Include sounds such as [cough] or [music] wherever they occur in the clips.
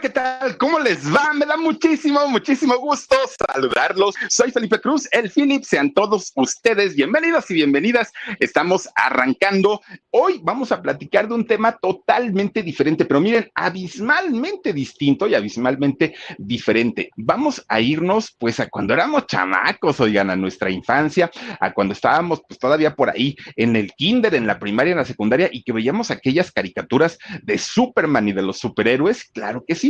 ¿Qué tal? ¿Cómo les va? Me da muchísimo, muchísimo gusto saludarlos. Soy Felipe Cruz, el Philip. Sean todos ustedes bienvenidos y bienvenidas. Estamos arrancando. Hoy vamos a platicar de un tema totalmente diferente, pero miren, abismalmente distinto y abismalmente diferente. Vamos a irnos, pues, a cuando éramos chamacos, oigan, a nuestra infancia, a cuando estábamos, pues, todavía por ahí en el kinder, en la primaria, en la secundaria, y que veíamos aquellas caricaturas de Superman y de los superhéroes. Claro que sí.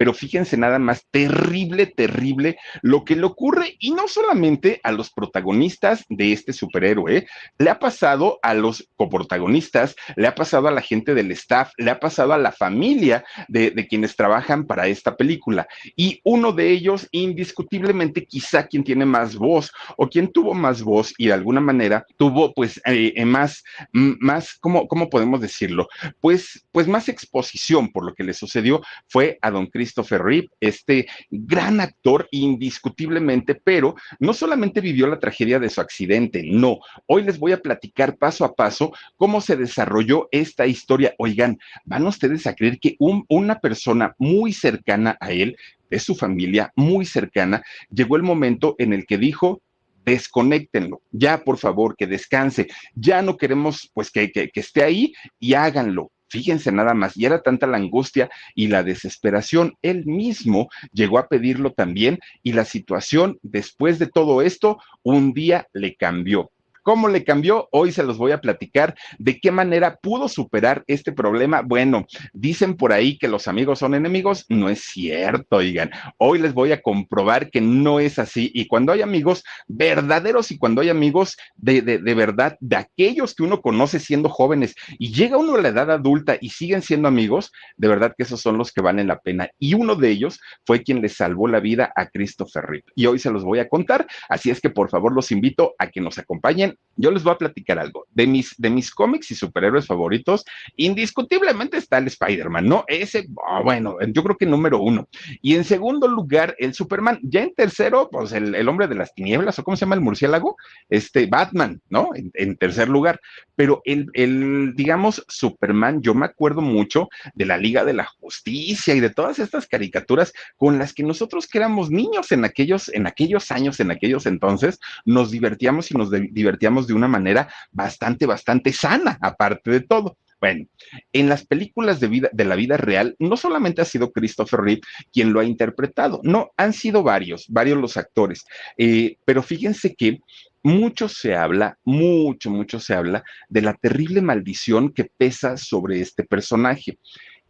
Pero fíjense nada más, terrible, terrible lo que le ocurre y no solamente a los protagonistas de este superhéroe, le ha pasado a los coprotagonistas, le ha pasado a la gente del staff, le ha pasado a la familia de, quienes trabajan para esta película. Y uno de ellos, indiscutiblemente, quizá quien tiene más voz o quien tuvo más voz y de alguna manera tuvo pues eh, más, más, ¿cómo, ¿cómo podemos decirlo? Pues, pues más exposición por lo que le sucedió fue a don Christopher Reeve, este gran actor indiscutiblemente, pero no solamente vivió la tragedia de su accidente, no. Hoy les voy a platicar paso a paso cómo se desarrolló esta historia. Oigan, van ustedes a creer que una persona muy cercana a él, de su familia, muy cercana, llegó el momento en el que dijo, desconéctenlo, ya por favor, que descanse, ya no queremos pues que, que, que esté ahí y háganlo. Fíjense nada más, y era tanta la angustia y la desesperación. Él mismo llegó a pedirlo también y la situación después de todo esto un día le cambió. ¿Cómo le cambió? Hoy se los voy a platicar de qué manera pudo superar este problema. Bueno, dicen por ahí que los amigos son enemigos. No es cierto, oigan. Hoy les voy a comprobar que no es así. Y cuando hay amigos verdaderos y cuando hay amigos de, de, de verdad, de aquellos que uno conoce siendo jóvenes y llega uno a la edad adulta y siguen siendo amigos, de verdad que esos son los que valen la pena. Y uno de ellos fue quien le salvó la vida a Christopher Reeve. Y hoy se los voy a contar. Así es que por favor los invito a que nos acompañen yo les voy a platicar algo. De mis, de mis cómics y superhéroes favoritos, indiscutiblemente está el Spider-Man, ¿no? Ese, oh, bueno, yo creo que número uno. Y en segundo lugar, el Superman. Ya en tercero, pues el, el hombre de las tinieblas, o cómo se llama el murciélago, este Batman, ¿no? En, en tercer lugar. Pero el, el, digamos, Superman, yo me acuerdo mucho de la Liga de la Justicia y de todas estas caricaturas con las que nosotros que éramos niños en aquellos, en aquellos años, en aquellos entonces, nos divertíamos y nos divertíamos de una manera bastante, bastante sana, aparte de todo. Bueno, en las películas de, vida, de la vida real, no solamente ha sido Christopher Reeve quien lo ha interpretado, no, han sido varios, varios los actores, eh, pero fíjense que mucho se habla, mucho, mucho se habla de la terrible maldición que pesa sobre este personaje.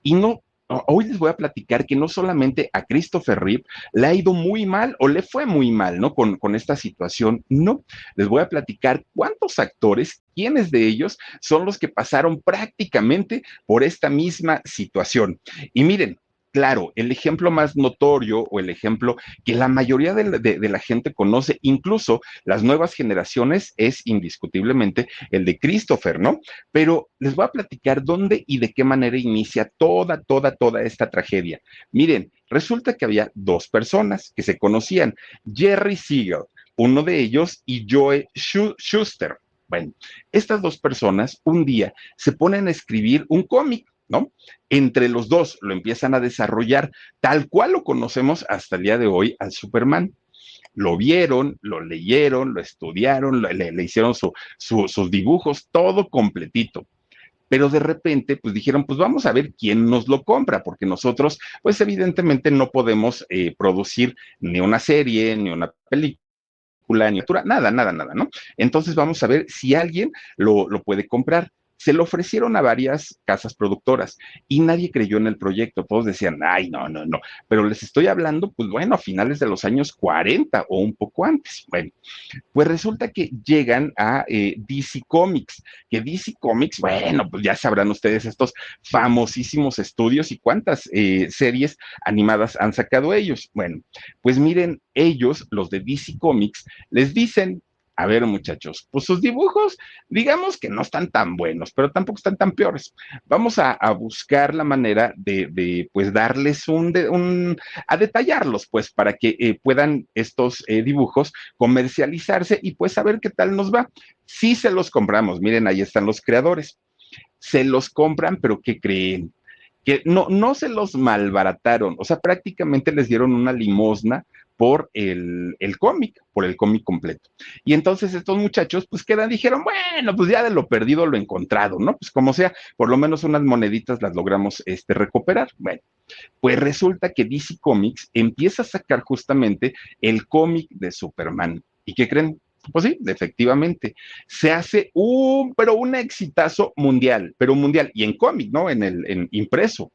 Y no hoy les voy a platicar que no solamente a Christopher Reeve le ha ido muy mal o le fue muy mal, ¿no? Con, con esta situación, no. Les voy a platicar cuántos actores, quiénes de ellos son los que pasaron prácticamente por esta misma situación. Y miren, claro, el ejemplo más notorio o el ejemplo que la mayoría de la, gente conoce, incluso las nuevas generaciones, es indiscutiblemente el de Christopher, ¿no? Pero les voy a platicar dónde y de qué manera inicia toda, toda, toda esta tragedia. Miren, resulta que había dos personas que se conocían, Jerry Siegel, uno de ellos, y Joe Schuster. Bueno, estas dos personas un día se ponen a escribir un cómic ¿no? Entre los dos lo empiezan a desarrollar tal cual lo conocemos hasta el día de hoy al Superman. Lo vieron, lo leyeron, lo estudiaron, le, hicieron su, su, sus dibujos, todo completito. pero de repente, pues dijeron, pues vamos a ver quién nos lo compra, porque nosotros, pues evidentemente no podemos eh, producir ni una serie, ni una película ni nada, nada, nada, ¿no? Entonces vamos a ver si alguien lo puede comprar se lo ofrecieron a varias casas productoras y nadie creyó en el proyecto. Todos decían, ay, no, no, no. Pero les estoy hablando, pues bueno, a finales de los años 40 o un poco antes. Bueno, pues resulta que llegan a eh, DC Comics, que DC Comics, bueno, pues ya sabrán ustedes estos famosísimos estudios y cuántas eh, series animadas han sacado ellos. Bueno, pues miren, ellos, los de DC Comics, les dicen, a ver, muchachos, pues sus dibujos, digamos que no están tan buenos, pero tampoco están tan peores. Vamos a, buscar la manera de, pues, darles un, un, a detallarlos, pues, para que eh, puedan estos eh, dibujos comercializarse y pues saber qué tal nos va. Si se los compramos, miren, ahí están los creadores. Se los compran, pero ¿qué creen? que no, no se los malbarataron, o sea, prácticamente les dieron una limosna por el, cómic, por el cómic completo. Y entonces estos muchachos pues quedan, dijeron, bueno, pues ya de lo perdido lo encontrado, ¿no? Pues como sea, por lo menos unas moneditas las logramos este, recuperar. Bueno, pues resulta que DC Comics empieza a sacar justamente el cómic de Superman. ¿Y qué creen? Pues sí, efectivamente. Se hace un, pero un exitazo mundial, pero mundial, y en cómic, ¿no? En el en impreso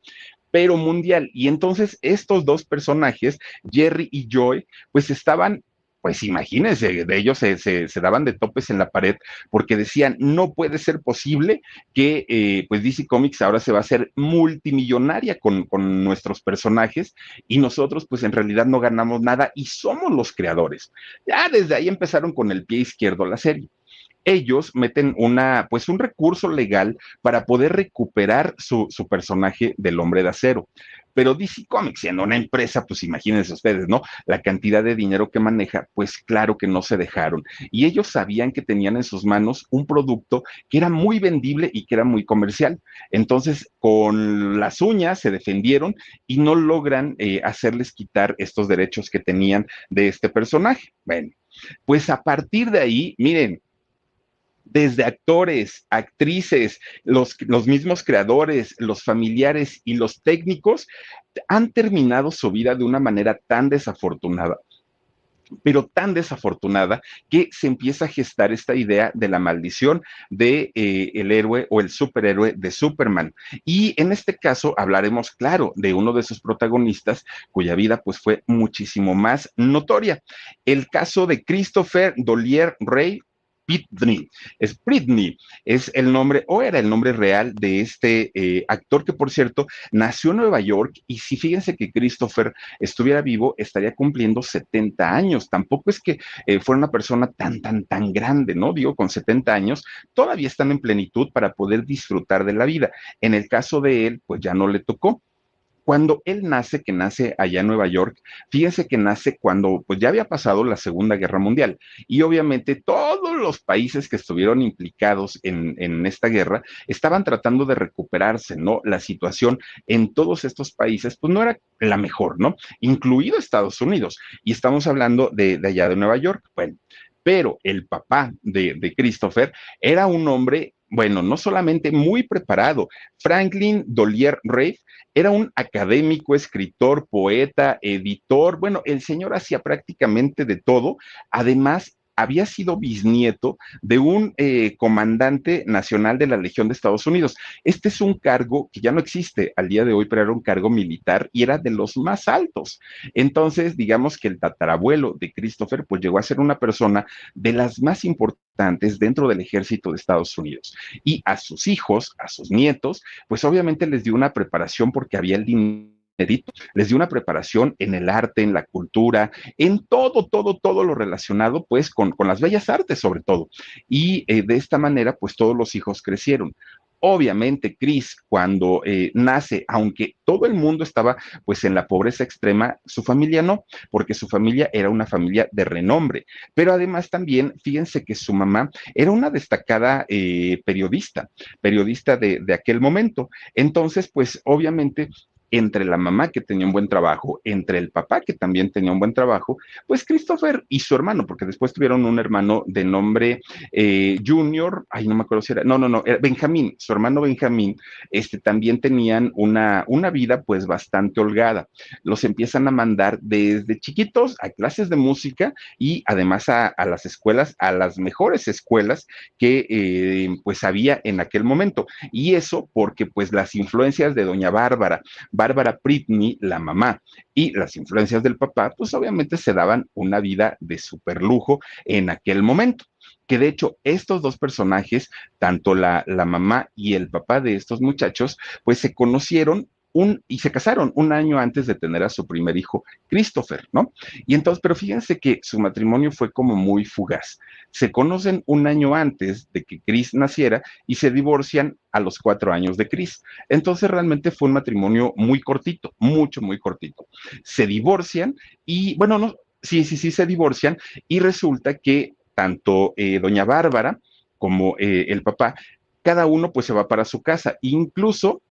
pero mundial. Y entonces estos dos personajes, Jerry y Joy, pues estaban pues imagínense, de ellos se, daban de topes en la pared porque decían, no puede ser posible que eh, pues DC Comics ahora se va a hacer multimillonaria con, con, nuestros personajes y nosotros pues en realidad no ganamos nada y somos los creadores. Ya desde ahí empezaron con el pie izquierdo la serie ellos meten una, pues un recurso legal para poder recuperar su, su personaje del hombre de acero. Pero DC Comics, siendo una empresa, pues imagínense ustedes, ¿no? La cantidad de dinero que maneja, pues claro que no se dejaron. Y ellos sabían que tenían en sus manos un producto que era muy vendible y que era muy comercial. Entonces, con las uñas se defendieron y no logran eh, hacerles quitar estos derechos que tenían de este personaje. Bueno, pues a partir de ahí, miren, desde actores, actrices, los, mismos creadores, los familiares y los técnicos han terminado su vida de una manera tan desafortunada pero tan desafortunada que se empieza a gestar esta idea de la maldición de eh, el héroe o el superhéroe de Superman. Y en este caso hablaremos, claro, de uno de sus protagonistas cuya vida pues fue muchísimo más notoria. El caso de Christopher Dollier Rey Pitney. Es Britney, es el nombre, o era el nombre real de este eh, actor que, por cierto, nació en Nueva York y si fíjense que Christopher estuviera vivo, estaría cumpliendo 70 años. Tampoco es que eh, fuera una persona tan, tan, tan grande, ¿no? Digo, con 70 años, todavía están en plenitud para poder disfrutar de la vida. En el caso de él, pues ya no le tocó. Cuando él nace, que nace allá en Nueva York, fíjense que nace cuando pues ya había pasado la Segunda Guerra Mundial y obviamente todos los países que estuvieron implicados en, en esta guerra estaban tratando de recuperarse, ¿no? La situación en todos estos países pues no era la mejor, ¿no? Incluido Estados Unidos. Y estamos hablando de, de allá de Nueva York. Bueno, pero el papá de, de, Christopher era un hombre, bueno, no solamente muy preparado, Franklin Dollier Reif era un académico, escritor, poeta, editor. Bueno, el señor hacía prácticamente de todo. Además, había sido bisnieto de un eh, comandante nacional de la Legión de Estados Unidos. Este es un cargo que ya no existe al día de hoy, pero era un cargo militar y era de los más altos. Entonces, digamos que el tatarabuelo de Christopher, pues llegó a ser una persona de las más importantes dentro del ejército de Estados Unidos. Y a sus hijos, a sus nietos, pues obviamente les dio una preparación porque había el dinero les dio una preparación en el arte, en la cultura, en todo, todo, todo lo relacionado pues con, las bellas artes sobre todo. Y eh, de esta manera pues todos los hijos crecieron. Obviamente, Chris, cuando eh, nace, aunque todo el mundo estaba pues en la pobreza extrema, su familia no, porque su familia era una familia de renombre. Pero además también, fíjense que su mamá era una destacada eh, periodista, periodista de, de aquel momento. Entonces, pues obviamente entre la mamá que tenía un buen trabajo, entre el papá que también tenía un buen trabajo, pues Christopher y su hermano, porque después tuvieron un hermano de nombre eh, Junior, ay, no me acuerdo si era, no, no, no, Benjamín, su hermano Benjamín, este, también tenían una, una vida pues bastante holgada. Los empiezan a mandar desde chiquitos a clases de música y además a, las escuelas, a las mejores escuelas que eh, pues había en aquel momento. Y eso porque pues las influencias de doña Bárbara, Bárbara Britney, la mamá, y las influencias del papá, pues obviamente se daban una vida de super lujo en aquel momento que de hecho estos dos personajes, tanto la, la, mamá y el papá de estos muchachos, pues se conocieron y se casaron un año antes de tener a su primer hijo, Christopher, ¿no? Y entonces, pero fíjense que su matrimonio fue como muy fugaz. Se conocen un año antes de que Chris naciera y se divorcian a los cuatro años de Chris. Entonces realmente fue un matrimonio muy cortito, mucho, muy cortito. Se divorcian y, bueno, no, sí, sí, sí, se divorcian y resulta que tanto eh, doña Bárbara como eh, el papá cada uno pues se va para su casa. Incluso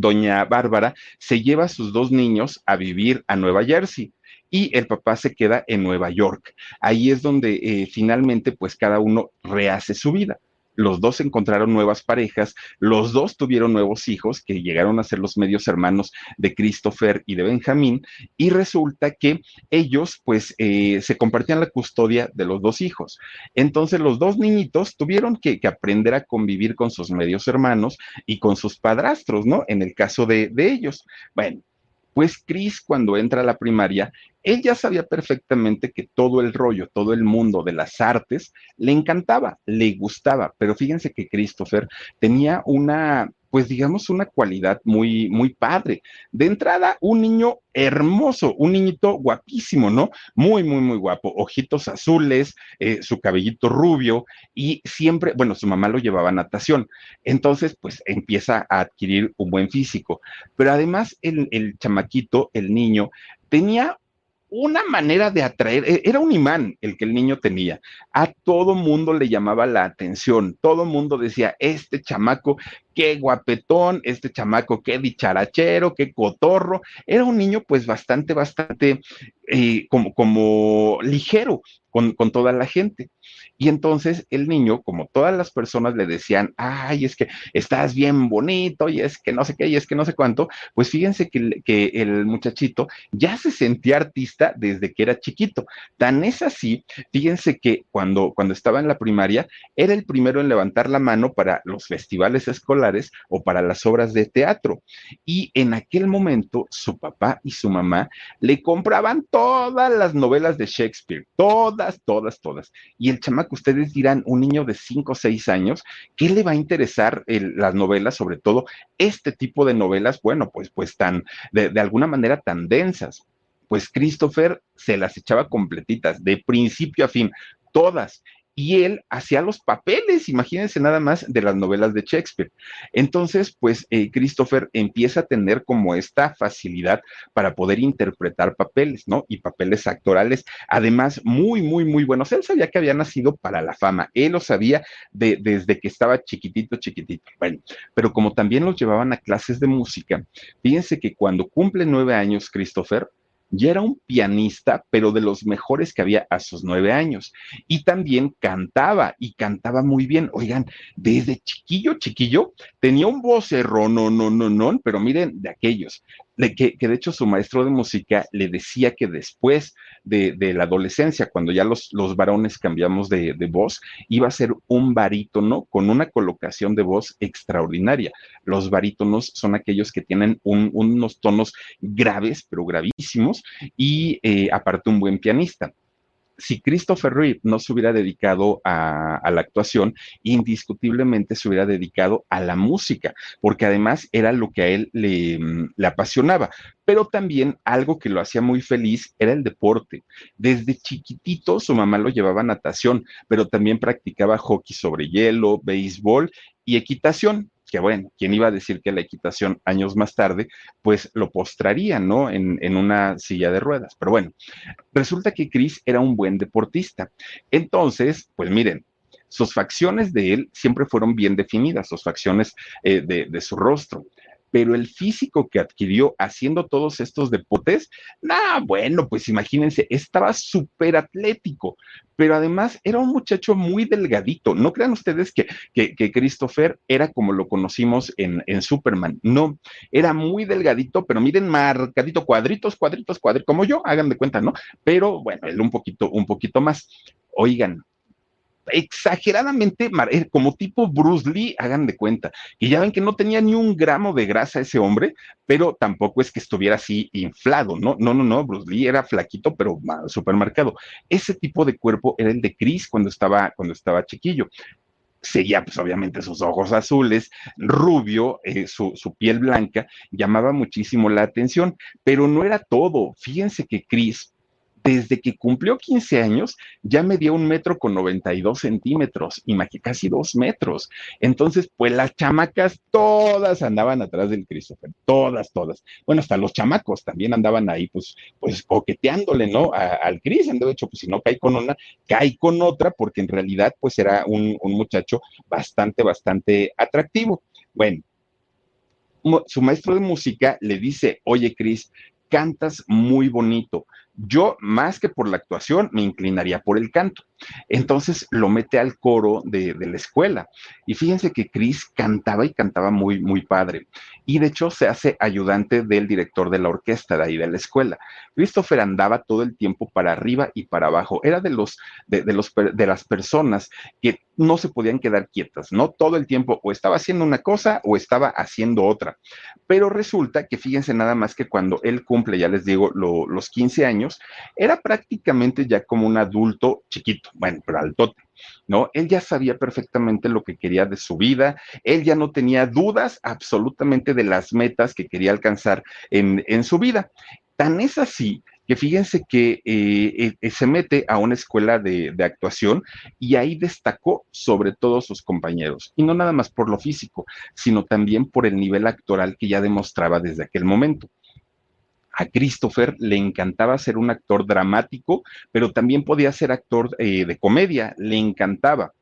doña Bárbara se lleva a sus dos niños a vivir a Nueva Jersey y el papá se queda en Nueva York. Ahí es donde eh, finalmente pues cada uno rehace su vida los dos encontraron nuevas parejas, los dos tuvieron nuevos hijos que llegaron a ser los medios hermanos de Christopher y de Benjamín, y resulta que ellos pues eh, se compartían la custodia de los dos hijos. Entonces los dos niñitos tuvieron que, aprender a convivir con sus medios hermanos y con sus padrastros, ¿no? En el caso de, de ellos. Bueno, pues Chris cuando entra a la primaria, él ya sabía perfectamente que todo el rollo, todo el mundo de las artes le encantaba, le gustaba, pero fíjense que Christopher tenía una pues digamos, una cualidad muy, muy padre. De entrada, un niño hermoso, un niñito guapísimo, ¿no? Muy, muy, muy guapo, ojitos azules, eh, su cabellito rubio y siempre, bueno, su mamá lo llevaba a natación. Entonces, pues empieza a adquirir un buen físico. Pero además, el, el chamaquito, el niño, tenía una manera de atraer, e, era un imán el que el niño tenía. A todo mundo le llamaba la atención, todo mundo decía, este chamaco, qué guapetón, este chamaco, qué dicharachero, qué cotorro. Era un niño pues bastante, bastante eh, como, como ligero con, con toda la gente. Y entonces el niño, como todas las personas le decían, ay, es que estás bien bonito y es que no sé qué y es que no sé cuánto, pues fíjense que, que el muchachito ya se sentía artista desde que era chiquito. Tan es así, fíjense que cuando, cuando estaba en la primaria, era el primero en levantar la mano para los festivales escolares o para las obras de teatro. Y en aquel momento su papá y su mamá le compraban todas las novelas de Shakespeare, todas, todas, todas. Y el chamaco ustedes dirán, un niño de 5 o 6 años, ¿qué le va a interesar las novelas, sobre todo este tipo de novelas, bueno, pues, pues tan, de, de alguna manera tan densas? Pues Christopher se las echaba completitas, de principio a fin, todas y él hacía los papeles, imagínense nada más, de las novelas de Shakespeare. Entonces, pues eh, Christopher empieza a tener como esta facilidad para poder interpretar papeles, ¿no? Y papeles actorales, además, muy, muy, muy buenos. Él sabía que había nacido para la fama, él lo sabía de, desde que estaba chiquitito, chiquitito. Bueno, pero como también los llevaban a clases de música, fíjense que cuando cumple nueve años Christopher, ya era un pianista, pero de los mejores que había a sus nueve años. Y también cantaba, y cantaba muy bien. Oigan, desde chiquillo, chiquillo, tenía un vocerrón, no, no, no, no, pero miren, de aquellos que, de hecho su maestro de música le decía que después de, la adolescencia, cuando ya los, varones cambiamos de, voz, iba a ser un barítono con una colocación de voz extraordinaria. Los barítonos son aquellos que tienen unos tonos graves, pero gravísimos, y eh, aparte un buen pianista. Si Christopher Reeve no se hubiera dedicado a, la actuación, indiscutiblemente se hubiera dedicado a la música, porque además era lo que a él le, le, apasionaba. Pero también algo que lo hacía muy feliz era el deporte. Desde chiquitito su mamá lo llevaba a natación, pero también practicaba hockey sobre hielo, béisbol y equitación que bueno, ¿quién iba a decir que la equitación años más tarde, pues lo postraría, ¿no? En, en, una silla de ruedas. Pero bueno, resulta que Chris era un buen deportista. Entonces, pues miren, sus facciones de él siempre fueron bien definidas, sus facciones eh, de, de su rostro pero el físico que adquirió haciendo todos estos deportes, nah, bueno, pues imagínense, estaba súper atlético, pero además era un muchacho muy delgadito. No crean ustedes que, que, Christopher era como lo conocimos en, en, Superman, no, era muy delgadito, pero miren, marcadito, cuadritos, cuadritos, cuadritos, como yo, hagan de cuenta, ¿no? Pero bueno, él un poquito, un poquito más. Oigan, exageradamente eh, como tipo Bruce Lee, hagan de cuenta. Y ya ven que no tenía ni un gramo de grasa ese hombre, pero tampoco es que estuviera así inflado, ¿no? No, no, no, Bruce Lee era flaquito, pero súper marcado. Ese tipo de cuerpo era el de Chris cuando estaba, cuando estaba chiquillo seguía pues obviamente sus ojos azules, rubio, eh, su, su, piel blanca, llamaba muchísimo la atención, pero no era todo. Fíjense que Chris desde que cumplió 15 años, ya medía un metro con 92 centímetros, casi dos metros. Entonces, pues las chamacas todas andaban atrás del Christopher, todas, todas. Bueno, hasta los chamacos también andaban ahí, pues, pues coqueteándole, ¿no? al Chris, de hecho, pues si no cae con una, cae con otra, porque en realidad, pues era un, un muchacho bastante, bastante atractivo. Bueno, su maestro de música le dice, oye, Chris, cantas muy bonito yo, más que por la actuación, me inclinaría por el canto. Entonces lo mete al coro de, la escuela. Y fíjense que Chris cantaba y cantaba muy, muy padre. Y de hecho se hace ayudante del director de la orquesta de ahí de la escuela. Christopher andaba todo el tiempo para arriba y para abajo. Era de, los, de, los, de las personas que no se podían quedar quietas, ¿no? Todo el tiempo o estaba haciendo una cosa o estaba haciendo otra. Pero resulta que fíjense nada más que cuando él cumple, ya les digo, los 15 años, era prácticamente ya como un adulto chiquito bueno, pero al tote, ¿no? Él ya sabía perfectamente lo que quería de su vida, él ya no tenía dudas absolutamente de las metas que quería alcanzar en, su vida. Tan es así que fíjense que eh, eh, se mete a una escuela de, de, actuación y ahí destacó sobre todos sus compañeros. Y no nada más por lo físico, sino también por el nivel actoral que ya demostraba desde aquel momento a Christopher le encantaba ser un actor dramático, pero también podía ser actor eh, de comedia, le encantaba.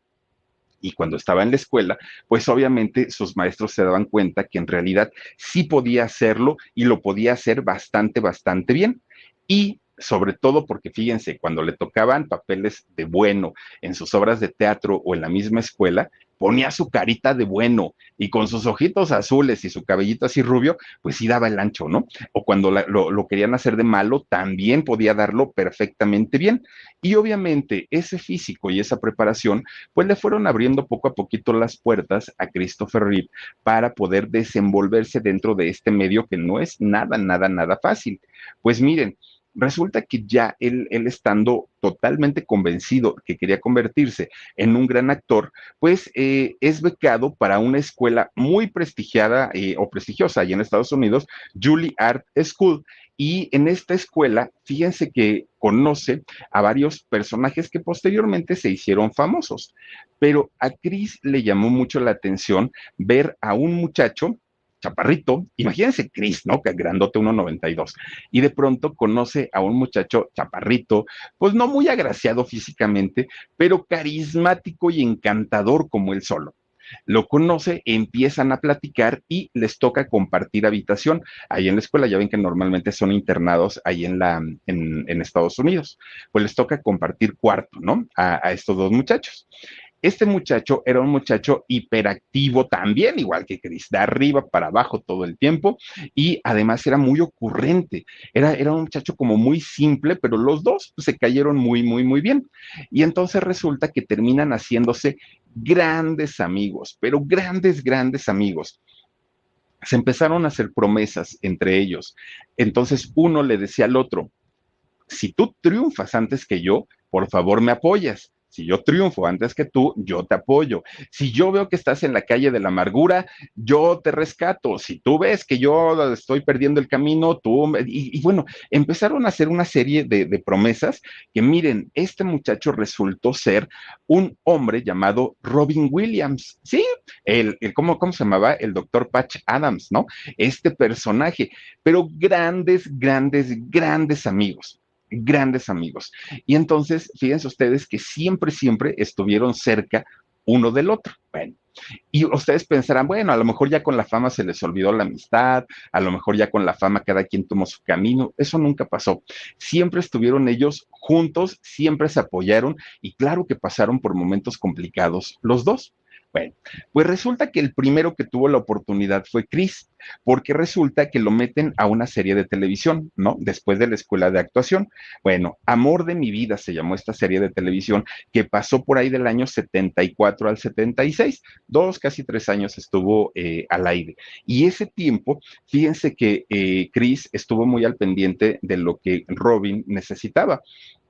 Y cuando estaba en la escuela, pues obviamente sus maestros se daban cuenta que en realidad sí podía hacerlo y lo podía hacer bastante, bastante bien. Y sobre todo porque fíjense, cuando le tocaban papeles de bueno en sus obras de teatro o en la misma escuela, ponía su carita de bueno y con sus ojitos azules y su cabellito así rubio, pues sí daba el ancho, ¿no? O cuando lo, querían hacer de malo, también podía darlo perfectamente bien. Y obviamente ese físico y esa preparación, pues le fueron abriendo poco a poquito las puertas a Christopher Reeve para poder desenvolverse dentro de este medio que no es nada, nada, nada fácil. Pues miren, Resulta que ya él, él estando totalmente convencido que quería convertirse en un gran actor, pues eh, es becado para una escuela muy prestigiada eh, o prestigiosa allá en Estados Unidos, Julie Art School. Y en esta escuela, fíjense que conoce a varios personajes que posteriormente se hicieron famosos. Pero a Chris le llamó mucho la atención ver a un muchacho chaparrito, imagínense Chris, ¿no? Que grandote 1.92, y de pronto conoce a un muchacho chaparrito, pues no muy agraciado físicamente, pero carismático y encantador como él solo. Lo conoce, empiezan a platicar y les toca compartir habitación. Ahí en la escuela, ya ven que normalmente son internados ahí en, la, en, Estados Unidos. Pues les toca compartir cuarto, ¿no? A estos dos muchachos. Este muchacho era un muchacho hiperactivo también, igual que Chris, de arriba para abajo todo el tiempo y además era muy ocurrente. Era, era un muchacho como muy simple, pero los dos se cayeron muy, muy, muy bien. Y entonces resulta que terminan haciéndose grandes amigos, pero grandes, grandes amigos se empezaron a hacer promesas entre ellos. Entonces uno le decía al otro, si tú triunfas antes que yo, por favor me apoyas. Si yo triunfo antes que tú, yo te apoyo. Si yo veo que estás en la calle de la amargura, yo te rescato. Si tú ves que yo estoy perdiendo el camino, tú... Y, y bueno, empezaron a hacer una serie de, de, promesas que miren, este muchacho resultó ser un hombre llamado Robin Williams. Sí, el, el ¿cómo, ¿cómo se llamaba? El doctor Patch Adams, ¿no? Este personaje, pero grandes, grandes, grandes amigos grandes amigos. Y entonces, fíjense ustedes que siempre, siempre estuvieron cerca uno del otro. Bueno, y ustedes pensarán, bueno, a lo mejor ya con la fama se les olvidó la amistad, a lo mejor ya con la fama cada quien tomó su camino. Eso nunca pasó. Siempre estuvieron ellos juntos, siempre se apoyaron y claro que pasaron por momentos complicados los dos. Bueno, pues resulta que el primero que tuvo la oportunidad fue Chris, porque resulta que lo meten a una serie de televisión, ¿no? Después de la escuela de actuación. Bueno, Amor de mi vida se llamó esta serie de televisión que pasó por ahí del año 74 al 76, dos, casi tres años estuvo eh, al aire. Y ese tiempo, fíjense que eh, Chris estuvo muy al pendiente de lo que Robin necesitaba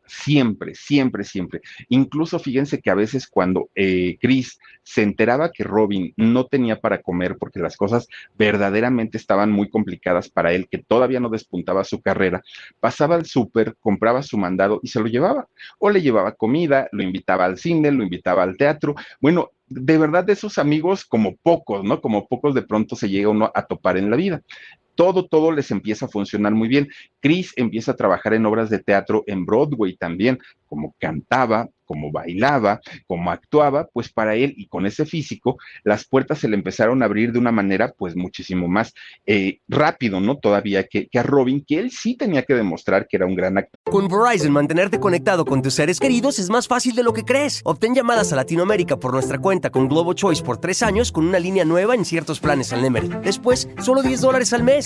siempre, siempre, siempre. Incluso fíjense que a veces cuando eh, Chris se enteraba que Robin no tenía para comer porque las cosas verdaderamente estaban muy complicadas para él, que todavía no despuntaba su carrera, pasaba al súper, compraba su mandado y se lo llevaba. O le llevaba comida, lo invitaba al cine, lo invitaba al teatro. Bueno, de verdad de esos amigos como pocos, ¿no? Como pocos de pronto se llega uno a topar en la vida todo, todo les empieza a funcionar muy bien. Chris empieza a trabajar en obras de teatro en Broadway también, como cantaba, como bailaba, como actuaba, pues para él y con ese físico, las puertas se le empezaron a abrir de una manera pues muchísimo más eh, rápido, ¿no? Todavía que, que, a Robin, que él sí tenía que demostrar que era un gran actor. Con Verizon, mantenerte conectado con tus seres queridos es más fácil de lo que crees. Obtén llamadas a Latinoamérica por nuestra cuenta con Globo Choice por tres años con una línea nueva en ciertos planes al Nemery. Después, solo 10 dólares al mes.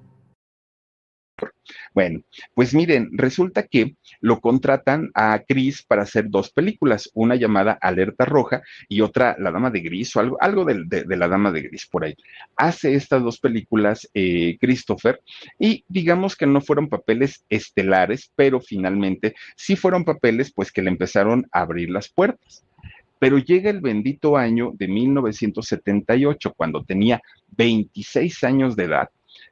Bueno, pues miren, resulta que lo contratan a Chris para hacer dos películas, una llamada Alerta Roja y otra La Dama de Gris o algo, algo de, La Dama de Gris por ahí. Hace estas dos películas eh, Christopher y digamos que no fueron papeles estelares, pero finalmente sí fueron papeles pues que le empezaron a abrir las puertas. Pero llega el bendito año de 1978, cuando tenía 26 años de edad,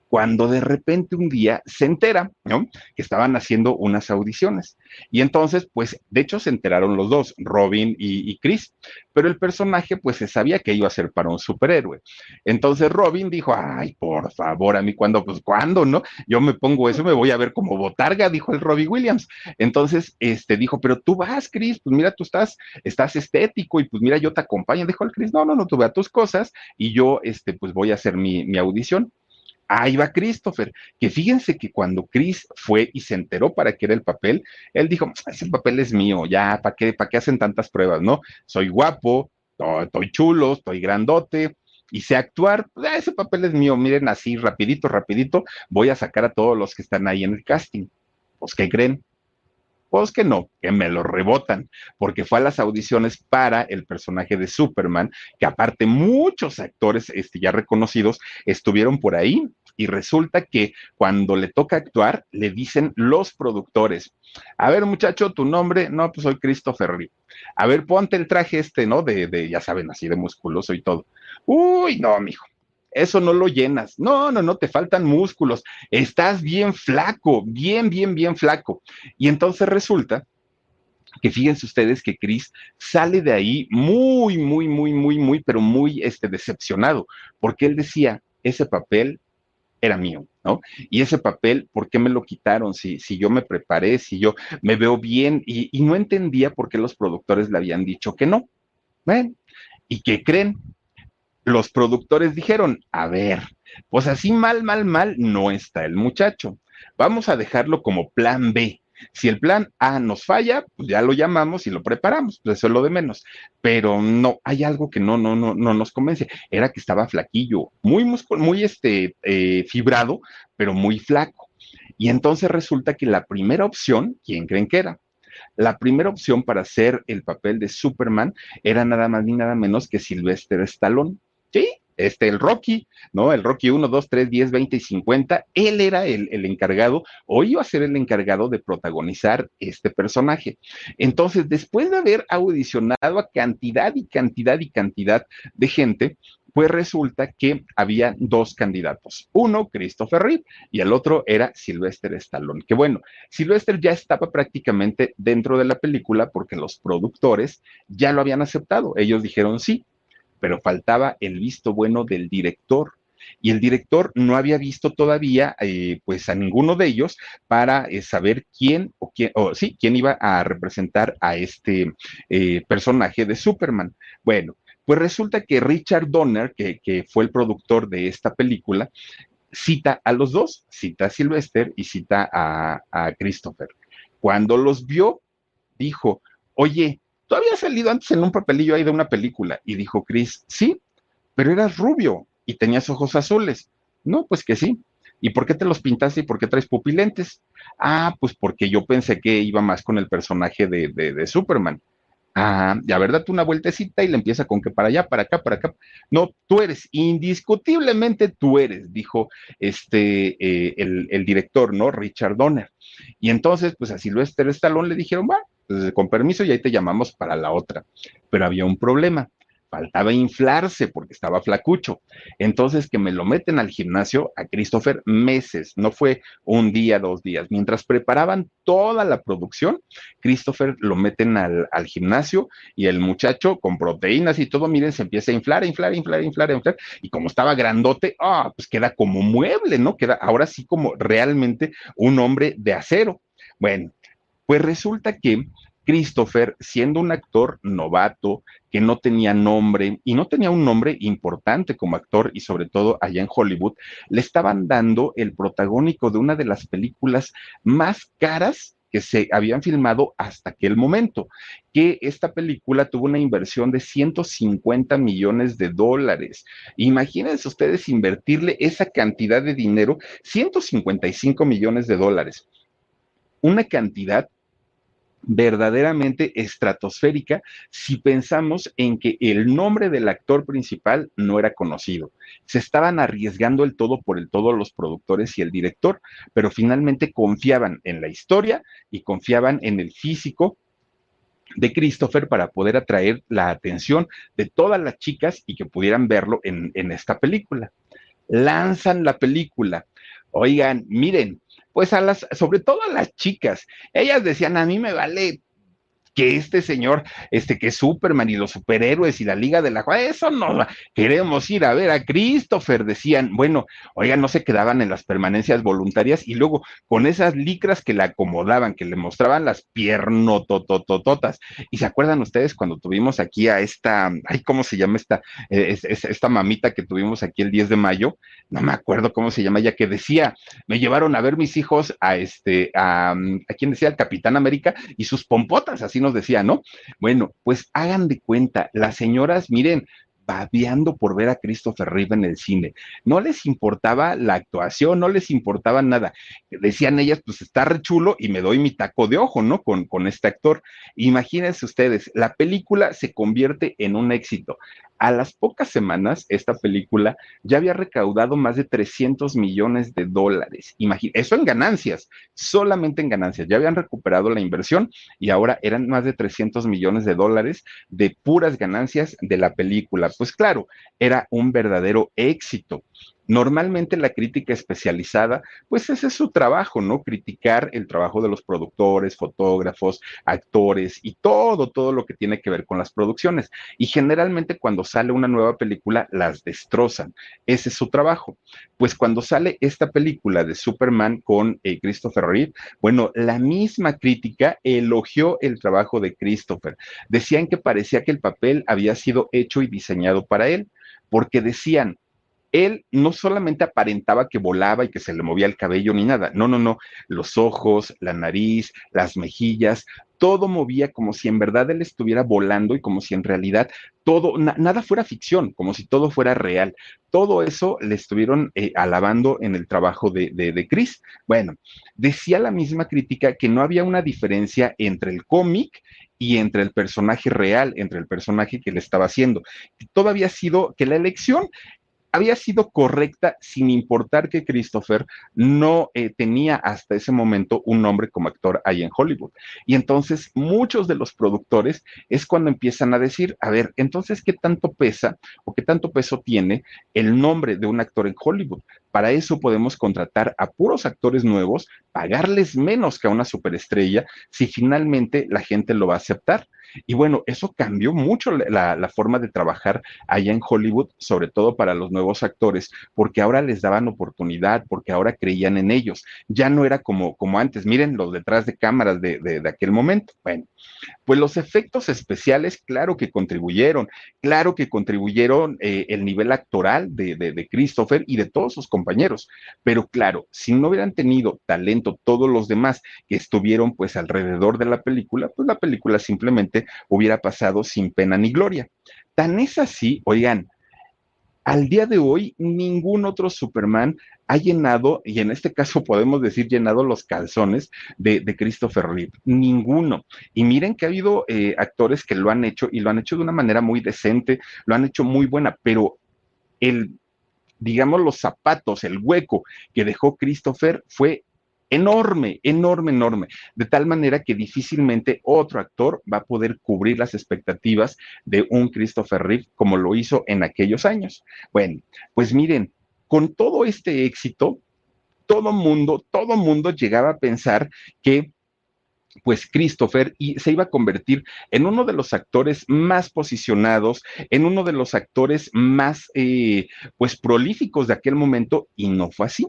cuando de repente un día se entera, ¿no? Que estaban haciendo unas audiciones. Y entonces, pues, de hecho se enteraron los dos, Robin y, Chris, pero el personaje, pues, se sabía que iba a ser para un superhéroe. Entonces Robin dijo, ay, por favor, a mí cuando, pues, ¿cuándo, no? Yo me pongo eso, me voy a ver como botarga, dijo el Robbie Williams. Entonces, este, dijo, pero tú vas, Chris, pues mira, tú estás, estás estético y pues mira, yo te acompaño. Dijo el Chris, no, no, no, tú ve a tus cosas y yo, este, pues voy a hacer mi, mi audición ahí va Christopher, que fíjense que cuando Chris fue y se enteró para qué era el papel, él dijo, ese papel es mío, ya, ¿para qué, para qué hacen tantas pruebas, no? Soy guapo, estoy chulo, estoy grandote, y sé actuar, pues, ese papel es mío, miren así, rapidito, rapidito, voy a sacar a todos los que están ahí en el casting. Pues, ¿qué creen? Pues que no, que me lo rebotan, porque fue a las audiciones para el personaje de Superman, que aparte muchos actores este, ya reconocidos estuvieron por ahí, y resulta que cuando le toca actuar, le dicen los productores, a ver muchacho, tu nombre, no, pues soy Christopher Reeve. A ver, ponte el traje este, ¿no? De, de, ya saben, así de musculoso y todo. Uy, no, mijo, eso no lo llenas. No, no, no, te faltan músculos. Estás bien flaco, bien, bien, bien flaco. Y entonces resulta que fíjense ustedes que Chris sale de ahí muy, muy, muy, muy, muy, pero muy este, decepcionado, porque él decía, ese papel era mío, ¿no? Y ese papel, ¿por qué me lo quitaron? Si, si yo me preparé, si yo me veo bien, y, y no entendía por qué los productores le habían dicho que no. ¿Ven? ¿Y qué creen? Los productores dijeron, a ver, pues así mal, mal, mal no está el muchacho. Vamos a dejarlo como plan B. Si el plan A nos falla, pues ya lo llamamos y lo preparamos, pues eso es lo de menos. Pero no, hay algo que no, no, no, no nos convence. Era que estaba flaquillo, muy, muy este, eh, fibrado, pero muy flaco. Y entonces resulta que la primera opción, ¿quién creen que era? La primera opción para hacer el papel de Superman era nada más ni nada menos que Sylvester Stallone. Sí, este, el Rocky, ¿no? El Rocky 1, 2, 3, 10, 20 y 50, él era el, el, encargado o iba a ser el encargado de protagonizar este personaje. Entonces, después de haber audicionado a cantidad y cantidad y cantidad de gente, pues resulta que había dos candidatos. Uno, Christopher Reeve, y el otro era Sylvester Stallone. Que bueno, Sylvester ya estaba prácticamente dentro de la película porque los productores ya lo habían aceptado. Ellos dijeron sí, pero faltaba el visto bueno del director. Y el director no había visto todavía, eh, pues, a ninguno de ellos para eh, saber quién o quién, o sí, quién iba a representar a este eh, personaje de Superman. Bueno, pues resulta que Richard Donner, que, que, fue el productor de esta película, cita a los dos, cita a Sylvester y cita a, a Christopher. Cuando los vio, dijo, oye, tú habías salido antes en un papelillo ahí de una película. Y dijo Chris, sí, pero eras rubio y tenías ojos azules. No, pues que sí. ¿Y por qué te los pintaste y por qué traes pupilentes? Ah, pues porque yo pensé que iba más con el personaje de, de, de Superman. Ah, ya verdad, una vueltecita y le empieza con que para allá, para acá, para acá. No, tú eres, indiscutiblemente tú eres, dijo este, eh, el, director, ¿no? Richard Donner. Y entonces, pues a Silvestre Stallone le dijeron, va, con permiso y ahí te llamamos para la otra. Pero había un problema faltaba inflarse porque estaba flacucho. Entonces, que me lo meten al gimnasio a Christopher meses, no fue un día, dos días. Mientras preparaban toda la producción, Christopher lo meten al, al gimnasio y el muchacho con proteínas y todo, miren, se empieza a inflar, inflar, inflar, inflar, inflar. Y como estaba grandote, ah, pues queda como mueble, ¿no? Queda ahora sí como realmente un hombre de acero. Bueno, pues resulta que Christopher, siendo un actor novato, que no tenía nombre y no tenía un nombre importante como actor y sobre todo allá en Hollywood, le estaban dando el protagónico de una de las películas más caras que se habían filmado hasta aquel momento, que esta película tuvo una inversión de 150 millones de dólares. Imagínense ustedes invertirle esa cantidad de dinero, 155 millones de dólares. Una cantidad verdaderamente estratosférica si pensamos en que el nombre del actor principal no era conocido. Se estaban arriesgando el todo por el todo los productores y el director, pero finalmente confiaban en la historia y confiaban en el físico de Christopher para poder atraer la atención de todas las chicas y que pudieran verlo en, en esta película. Lanzan la película. Oigan, miren, pues a las, sobre todo a las chicas, ellas decían, a mí me vale que este señor, este que es Superman y los superhéroes y la Liga de la eso no, queremos ir a ver a Christopher, decían, bueno, oigan, no se quedaban en las permanencias voluntarias y luego con esas licras que le acomodaban, que le mostraban las piernotototototas. Y se acuerdan ustedes cuando tuvimos aquí a esta, ay, ¿cómo se llama esta, eh, esta mamita que tuvimos aquí el 10 de mayo? No me acuerdo cómo se llama ella, que decía, me llevaron a ver mis hijos a este, a, a quien decía, el Capitán América y sus pompotas, así nos decía, ¿no? Bueno, pues hagan de cuenta, las señoras, miren, babeando por ver a Christopher Reeve en el cine. No les importaba la actuación, no les importaba nada. Decían ellas, pues está re chulo y me doy mi taco de ojo, ¿no? Con, con este actor. Imagínense ustedes, la película se convierte en un éxito. A las pocas semanas, esta película ya había recaudado más de 300 millones de dólares. Imagínense, eso en ganancias, solamente en ganancias. Ya habían recuperado la inversión y ahora eran más de 300 millones de dólares de puras ganancias de la película. Pues claro, era un verdadero éxito. Normalmente la crítica especializada, pues ese es su trabajo, ¿no? Criticar el trabajo de los productores, fotógrafos, actores y todo, todo lo que tiene que ver con las producciones. Y generalmente cuando sale una nueva película, las destrozan. Ese es su trabajo. Pues cuando sale esta película de Superman con eh, Christopher Reeve, bueno, la misma crítica elogió el trabajo de Christopher. Decían que parecía que el papel había sido hecho y diseñado para él, porque decían, él no solamente aparentaba que volaba y que se le movía el cabello ni nada, no, no, no, los ojos, la nariz, las mejillas, todo movía como si en verdad él estuviera volando y como si en realidad todo, nada fuera ficción, como si todo fuera real. Todo eso le estuvieron eh, alabando en el trabajo de, de, de Chris. Bueno, decía la misma crítica que no había una diferencia entre el cómic y entre el personaje real, entre el personaje que le estaba haciendo. Todo había sido que la elección había sido correcta sin importar que Christopher no eh, tenía hasta ese momento un nombre como actor ahí en Hollywood. Y entonces muchos de los productores es cuando empiezan a decir, a ver, entonces, ¿qué tanto pesa o qué tanto peso tiene el nombre de un actor en Hollywood? Para eso podemos contratar a puros actores nuevos, pagarles menos que a una superestrella si finalmente la gente lo va a aceptar. Y bueno, eso cambió mucho la, forma de trabajar allá en Hollywood, sobre todo para los nuevos actores, porque ahora les daban oportunidad, porque ahora creían en ellos. Ya no era como, como antes, miren los detrás de cámaras de, de, aquel momento. Bueno, pues los efectos especiales, claro que contribuyeron, claro que contribuyeron eh, el nivel actoral de, de Christopher y de todos sus compañeros, pero claro, si no hubieran tenido talento todos los demás que estuvieron pues alrededor de la película, pues la película simplemente hubiera pasado sin pena ni gloria. Tan es así, oigan, al día de hoy ningún otro Superman ha llenado, y en este caso [laughs] podemos decir llenado los calzones de, Christopher Reeve, ninguno. Y miren que ha habido eh, actores que lo han hecho y lo han hecho de una manera muy decente, lo han hecho muy buena, pero el, digamos, los zapatos, el hueco que dejó Christopher fue enorme, enorme, enorme, de tal manera que difícilmente otro actor va a poder cubrir las expectativas de un Christopher Reeve como lo hizo en aquellos años. Bueno, pues miren, con todo este éxito, todo mundo, todo mundo llegaba a pensar que pues Christopher y se iba a convertir en uno de los actores más posicionados, en uno de los actores más eh, pues prolíficos de aquel momento y no fue así.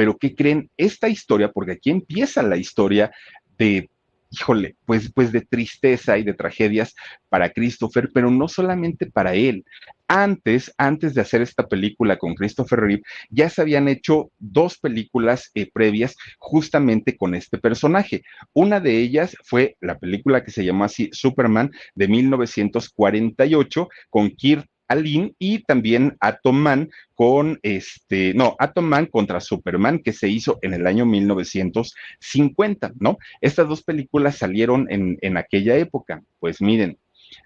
Pero ¿qué creen? Esta historia, porque aquí empieza la historia de híjole, pues, pues de tristeza y de tragedias para Christopher, pero no solamente para él. Antes, antes de hacer esta película con Christopher Reeve, ya se habían hecho dos películas eh, previas justamente con este personaje. Una de ellas fue la película que se llamó así Superman de 1948 con Kirk Aline y también Atom Man con este, no, Atom Man contra Superman que se hizo en el año 1950, ¿no? Estas dos películas salieron en, en aquella época. Pues miren,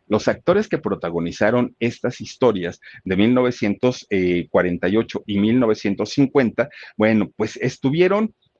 los actores que protagonizaron estas historias de 1948 y 1950, bueno, pues estuvieron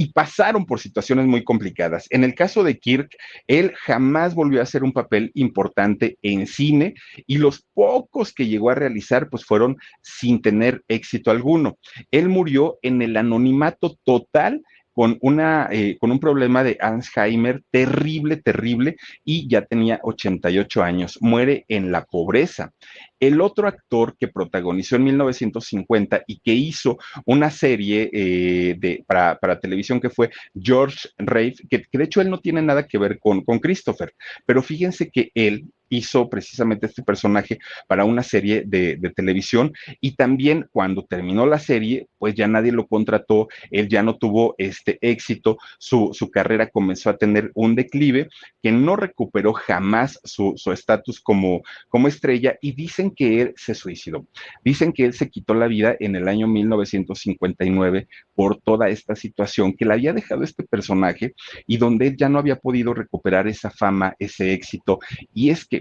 y pasaron por situaciones muy complicadas. En el caso de Kirk, él jamás volvió a hacer un papel importante en cine y los pocos que llegó a realizar pues fueron sin tener éxito alguno. Él murió en el anonimato total con, una, eh, con un problema de Alzheimer terrible, terrible, y ya tenía 88 años. Muere en la pobreza. El otro actor que protagonizó en 1950 y que hizo una serie eh, de, para, televisión que fue George Rafe, que, de hecho él no tiene nada que ver con, con Christopher, pero fíjense que él hizo precisamente este personaje para una serie de, televisión. Y también cuando terminó la serie, pues ya nadie lo contrató, él ya no tuvo este éxito, su, carrera comenzó a tener un declive que no recuperó jamás su estatus como, como estrella y dicen que él se suicidó, dicen que él se quitó la vida en el año 1959 por toda esta situación que le había dejado este personaje y donde él ya no había podido recuperar esa fama, ese éxito. Y es que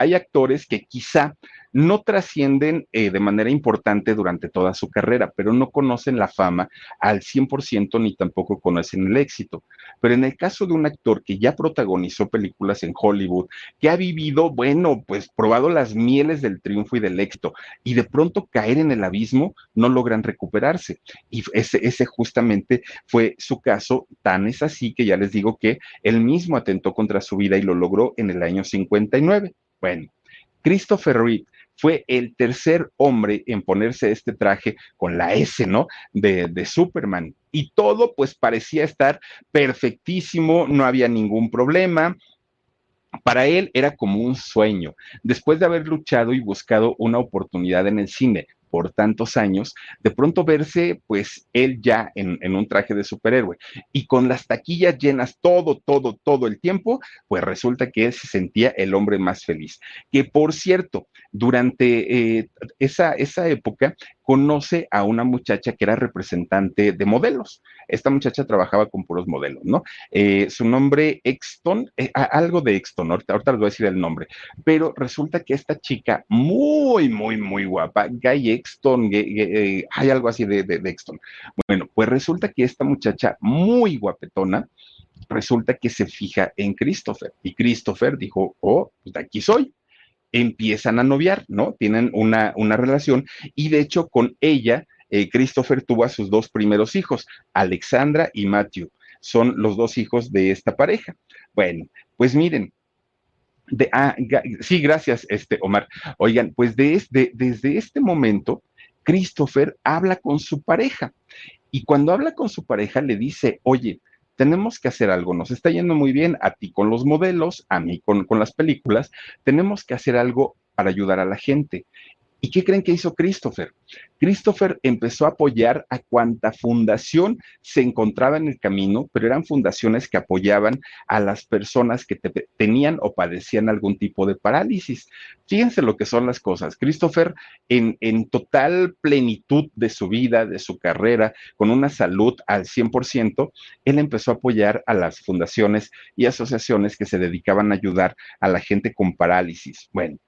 hay actores que quizá no trascienden eh, de manera importante durante toda su carrera, pero no conocen la fama al 100% ni tampoco conocen el éxito. Pero en el caso de un actor que ya protagonizó películas en Hollywood, que ha vivido, bueno, pues probado las mieles del triunfo y del éxito, y de pronto caer en el abismo, no logran recuperarse. Y ese, ese justamente fue su caso, tan es así que ya les digo que él mismo atentó contra su vida y lo logró en el año 59. Bueno, Christopher Reeve fue el tercer hombre en ponerse este traje con la S, ¿no? De, de, Superman. Y todo pues parecía estar perfectísimo, no había ningún problema. Para él era como un sueño. Después de haber luchado y buscado una oportunidad en el cine, por tantos años, de pronto verse pues él ya en, en, un traje de superhéroe y con las taquillas llenas todo, todo, todo el tiempo, pues resulta que él se sentía el hombre más feliz. Que por cierto, durante eh, esa, esa época conoce a una muchacha que era representante de modelos. Esta muchacha trabajaba con puros modelos, ¿no? Eh, su nombre Exton, eh, algo de Exton, ahorita, ahorita les voy a decir el nombre, pero resulta que esta chica muy, muy, muy guapa, Guy Exton, eh, hay algo así de, de, de Exton. Bueno, pues resulta que esta muchacha muy guapetona, resulta que se fija en Christopher y Christopher dijo, oh, pues de aquí soy empiezan a noviar, ¿no? Tienen una, una relación y de hecho con ella, eh, Christopher tuvo a sus dos primeros hijos, Alexandra y Matthew. Son los dos hijos de esta pareja. Bueno, pues miren, de, ah, sí, gracias, este, Omar. Oigan, pues de, de, desde este momento, Christopher habla con su pareja. Y cuando habla con su pareja, le dice, oye, tenemos que hacer algo, nos está yendo muy bien a ti con los modelos, a mí con, con las películas, tenemos que hacer algo para ayudar a la gente. ¿Y qué creen que hizo Christopher? Christopher empezó a apoyar a cuanta fundación se encontraba en el camino, pero eran fundaciones que apoyaban a las personas que te, tenían o padecían algún tipo de parálisis. Fíjense lo que son las cosas. Christopher, en, en total plenitud de su vida, de su carrera, con una salud al 100%, él empezó a apoyar a las fundaciones y asociaciones que se dedicaban a ayudar a la gente con parálisis. Bueno,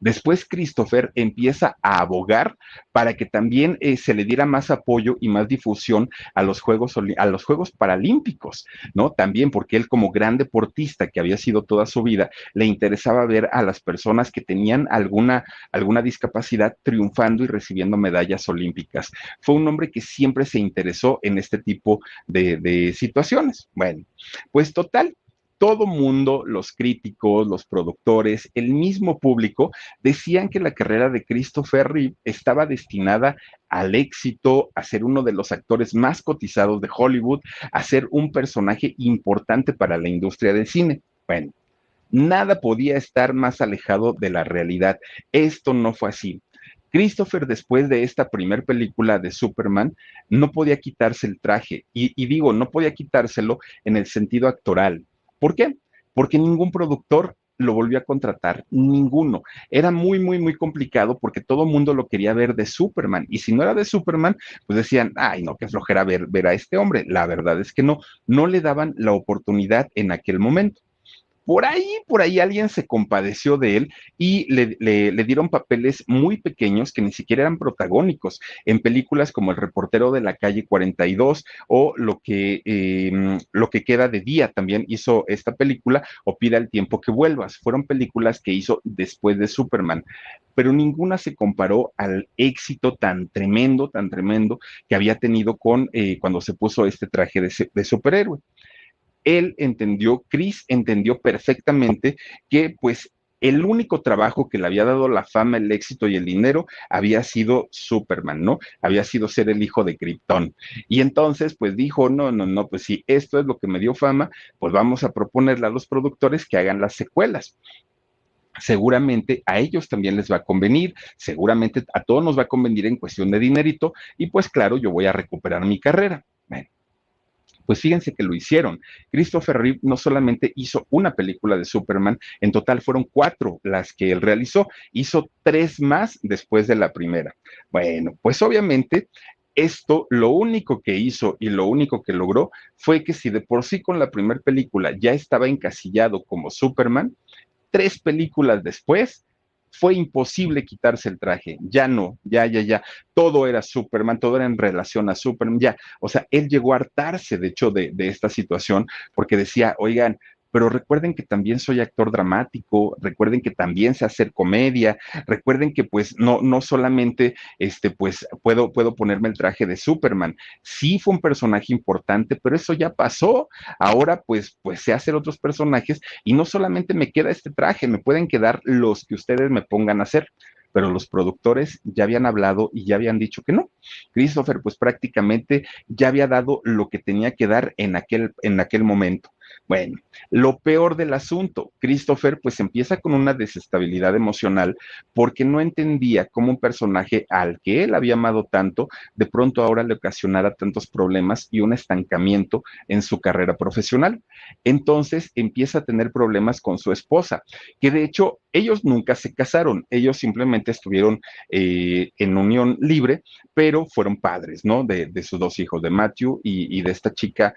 Después Christopher empieza a abogar para que también eh, se le diera más apoyo y más difusión a los Juegos a los Juegos Paralímpicos, ¿no? También porque él como gran deportista que había sido toda su vida, le interesaba ver a las personas que tenían alguna alguna discapacidad triunfando y recibiendo medallas olímpicas. Fue un hombre que siempre se interesó en este tipo de, de situaciones. Bueno, pues total, todo mundo, los críticos, los productores, el mismo público, decían que la carrera de Christopher Reeve estaba destinada al éxito, a ser uno de los actores más cotizados de Hollywood, a ser un personaje importante para la industria del cine. Bueno, nada podía estar más alejado de la realidad. Esto no fue así. Christopher, después de esta primer película de Superman, no podía quitarse el traje. Y, y, digo, no podía quitárselo en el sentido actoral. ¿Por qué? Porque ningún productor lo volvió a contratar, ninguno. Era muy, muy, muy complicado porque todo el mundo lo quería ver de Superman. Y si no era de Superman, pues decían, ay, no, qué flojera ver, ver a este hombre. La verdad es que no, no le daban la oportunidad en aquel momento. Por ahí, por ahí alguien se compadeció de él y le, dieron papeles muy pequeños que ni siquiera eran protagónicos en películas como El reportero de la calle 42 o Lo que, eh, lo que queda de día también hizo esta película o Pida el tiempo que vuelvas. Fueron películas que hizo después de Superman, pero ninguna se comparó al éxito tan tremendo, tan tremendo que había tenido con eh, cuando se puso este traje de superhéroe él entendió, Chris entendió perfectamente que pues el único trabajo que le había dado la fama, el éxito y el dinero había sido Superman, ¿no? Había sido ser el hijo de Krypton. Y entonces, pues dijo, no, no, no, pues si esto es lo que me dio fama, pues vamos a proponerle a los productores que hagan las secuelas seguramente a ellos también les va a convenir, seguramente a todos nos va a convenir en cuestión de dinerito y pues claro, yo voy a recuperar mi carrera. Bueno, pues fíjense que lo hicieron. Christopher Reeve no solamente hizo una película de Superman, en total fueron cuatro las que él realizó, hizo tres más después de la primera. Bueno, pues obviamente esto lo único que hizo y lo único que logró fue que si de por sí con la primera película ya estaba encasillado como Superman, tres películas después fue imposible quitarse el traje, ya no, ya, ya, ya, todo era Superman, todo era en relación a Superman, ya, o sea, él llegó a hartarse, de hecho, de, de esta situación, porque decía, oigan, pero recuerden que también soy actor dramático, recuerden que también sé hacer comedia, recuerden que pues no, no solamente este, pues puedo, puedo ponerme el traje de Superman. Sí fue un personaje importante, pero eso ya pasó. Ahora pues, pues sé hacer otros personajes y no solamente me queda este traje, me pueden quedar los que ustedes me pongan a hacer pero los productores ya habían hablado y ya habían dicho que no. Christopher pues prácticamente ya había dado lo que tenía que dar en aquel, en aquel momento. Bueno, lo peor del asunto, Christopher pues empieza con una desestabilidad emocional porque no entendía cómo un personaje al que él había amado tanto, de pronto ahora le ocasionara tantos problemas y un estancamiento en su carrera profesional. Entonces empieza a tener problemas con su esposa, que de hecho ellos nunca se casaron, ellos simplemente estuvieron eh, en unión libre, pero fueron padres, ¿no? De, sus dos hijos, de Matthew y, de esta chica,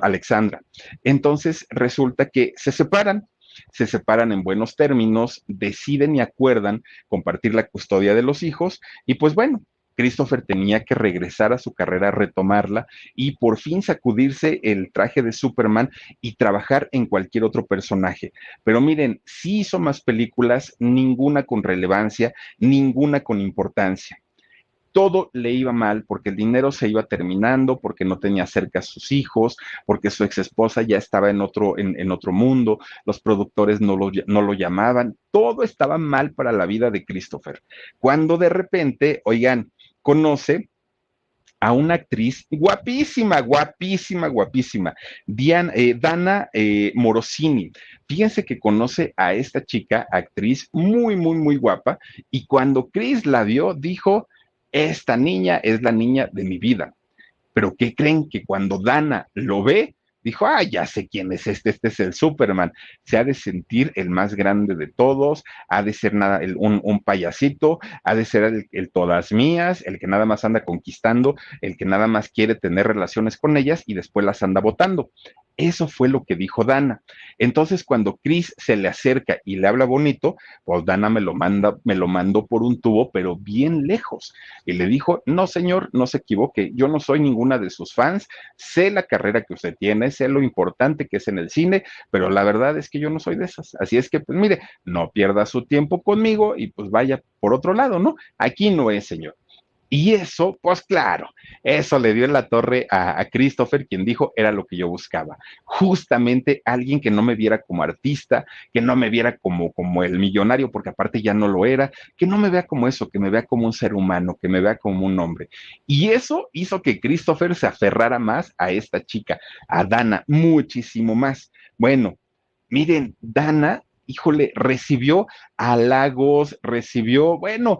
Alexandra. Entonces resulta que se separan, se separan en buenos términos, deciden y acuerdan compartir la custodia de los hijos y pues bueno, Christopher tenía que regresar a su carrera, retomarla y por fin sacudirse el traje de Superman y trabajar en cualquier otro personaje. Pero miren, sí hizo más películas, ninguna con relevancia, ninguna con importancia todo le iba mal porque el dinero se iba terminando, porque no tenía cerca a sus hijos, porque su ex esposa ya estaba en otro, en, otro mundo, los productores no lo, no lo llamaban, todo estaba mal para la vida de Christopher. Cuando de repente, oigan, conoce a una actriz guapísima, guapísima, guapísima, Diana, eh, Dana eh, Morosini. Fíjense que conoce a esta chica, actriz muy, muy, muy guapa, y cuando Chris la vio, dijo, esta niña es la niña de mi vida. Pero ¿qué creen? Que cuando Dana lo ve, dijo, ah, ya sé quién es este, este es el Superman. Se ha de sentir el más grande de todos, ha de ser nada, un, payasito, ha de ser el, el, todas mías, el que nada más anda conquistando, el que nada más quiere tener relaciones con ellas y después las anda votando. Eso fue lo que dijo Dana. Entonces, cuando Chris se le acerca y le habla bonito, pues Dana me lo manda, me lo mandó por un tubo, pero bien lejos. Y le dijo, no, señor, no se equivoque, yo no soy ninguna de sus fans, sé la carrera que usted tiene, sé lo importante que es en el cine, pero la verdad es que yo no soy de esas. Así es que, pues mire, no pierda su tiempo conmigo y pues vaya por otro lado, ¿no? Aquí no es, señor. Y eso, pues claro, eso le dio en la torre a, Christopher, quien dijo era lo que yo buscaba. Justamente alguien que no me viera como artista, que no me viera como, como el millonario, porque aparte ya no lo era, que no me vea como eso, que me vea como un ser humano, que me vea como un hombre. Y eso hizo que Christopher se aferrara más a esta chica, a Dana, muchísimo más. Bueno, miren, Dana híjole, recibió halagos, recibió, bueno,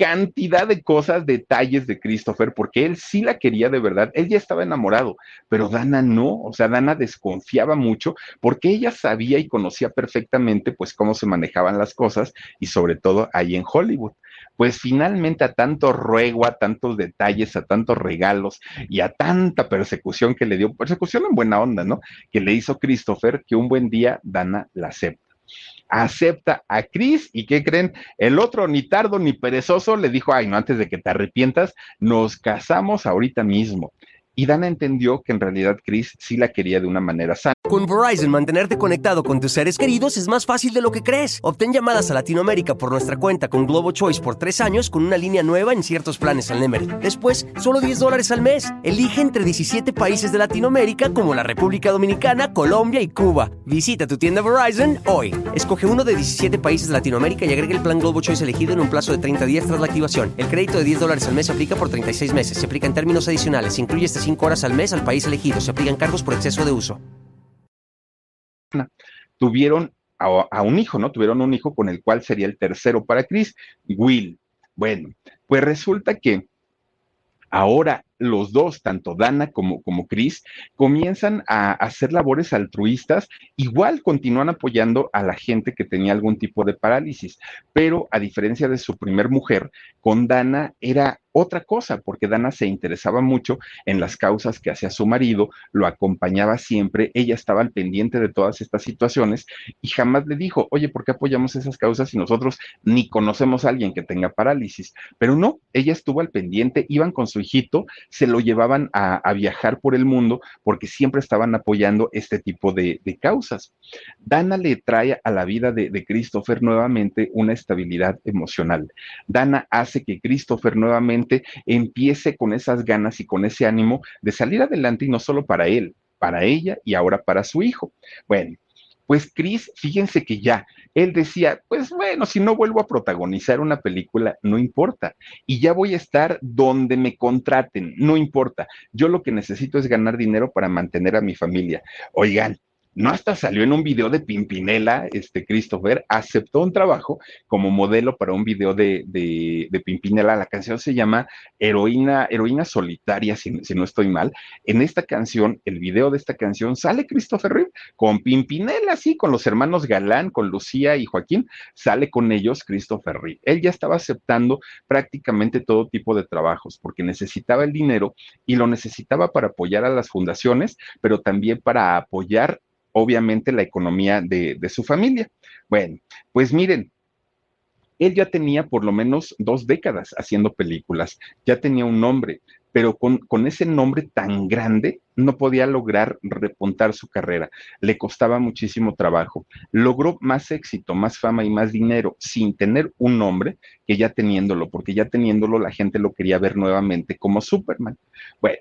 cantidad de cosas, detalles de Christopher, porque él sí la quería de verdad, él ya estaba enamorado, pero Dana no, o sea, Dana desconfiaba mucho porque ella sabía y conocía perfectamente pues cómo se manejaban las cosas y sobre todo ahí en Hollywood. Pues finalmente a tanto ruego, a tantos detalles, a tantos regalos y a tanta persecución que le dio, persecución en buena onda, ¿no? Que le hizo Christopher, que un buen día Dana la acepta acepta a Chris y ¿qué creen? El otro, ni tardo ni perezoso, le dijo, ay, no, antes de que te arrepientas, nos casamos ahorita mismo. Y Dana entendió que en realidad Chris sí la quería de una manera sana. Con Verizon, mantenerte conectado con tus seres queridos es más fácil de lo que crees. Obtén llamadas a Latinoamérica por nuestra cuenta con Globo Choice por tres años con una línea nueva en ciertos planes al Nemery. Después, solo 10 dólares al mes. Elige entre 17 países de Latinoamérica como la República Dominicana, Colombia y Cuba. Visita tu tienda Verizon hoy. Escoge uno de 17 países de Latinoamérica y agrega el plan Globo Choice elegido en un plazo de 30 días tras la activación. El crédito de 10 dólares al mes aplica por 36 meses. Se aplica en términos adicionales. Se incluye hasta 5 horas al mes al país elegido. Se aplican cargos por exceso de uso tuvieron a, un hijo, ¿no? Tuvieron un hijo con el cual sería el tercero para Chris, Will. Bueno, pues resulta que ahora los dos, tanto Dana como, como Chris, comienzan a hacer labores altruistas, igual continúan apoyando a la gente que tenía algún tipo de parálisis, pero a diferencia de su primer mujer, con Dana era otra cosa, porque Dana se interesaba mucho en las causas que hacía su marido, lo acompañaba siempre, ella estaba al pendiente de todas estas situaciones y jamás le dijo, oye, ¿por qué apoyamos esas causas si nosotros ni conocemos a alguien que tenga parálisis? Pero no, ella estuvo al pendiente, iban con su hijito, se lo llevaban a, viajar por el mundo porque siempre estaban apoyando este tipo de, causas. Dana le trae a la vida de, de Christopher nuevamente una estabilidad emocional. Dana hace que Christopher nuevamente empiece con esas ganas y con ese ánimo de salir adelante y no solo para él, para ella y ahora para su hijo. Bueno, pues Chris, fíjense que ya, él decía, pues bueno, si no vuelvo a protagonizar una película, no importa. Y ya voy a estar donde me contraten, no importa. Yo lo que necesito es ganar dinero para mantener a mi familia. Oigan, no hasta salió en un video de Pimpinela, este Christopher aceptó un trabajo como modelo para un video de, de, Pimpinela. La canción se llama Heroína, Heroína Solitaria, si, no estoy mal. En esta canción, el video de esta canción, sale Christopher Reeve con Pimpinela, sí, con los hermanos Galán, con Lucía y Joaquín, sale con ellos Christopher Reeve. Él ya estaba aceptando prácticamente todo tipo de trabajos porque necesitaba el dinero y lo necesitaba para apoyar a las fundaciones, pero también para apoyar obviamente la economía de, su familia. Bueno, pues miren, él ya tenía por lo menos dos décadas haciendo películas, ya tenía un nombre, pero con, con, ese nombre tan grande no podía lograr repuntar su carrera, le costaba muchísimo trabajo. Logró más éxito, más fama y más dinero sin tener un nombre que ya teniéndolo, porque ya teniéndolo la gente lo quería ver nuevamente como Superman. Bueno,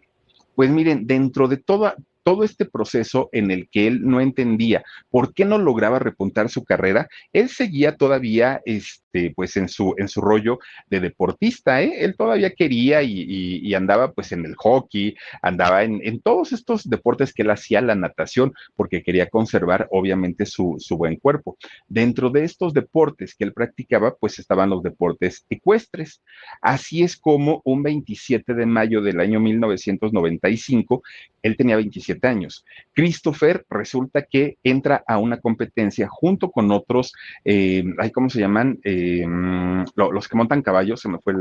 pues miren, dentro de toda, todo este proceso en el que él no entendía por qué no lograba repuntar su carrera, él seguía todavía este, pues en su, en su rollo de deportista, ¿eh? él todavía quería y, andaba pues en el hockey, andaba en, todos estos deportes que él hacía, la natación, porque quería conservar obviamente su, su buen cuerpo. Dentro de estos deportes que él practicaba, pues estaban los deportes ecuestres. Así es como un 27 de mayo del año 1995, él tenía 27 años. Christopher resulta que entra a una competencia junto con otros, eh, ¿cómo se llaman? Eh, los que montan caballos, se me fue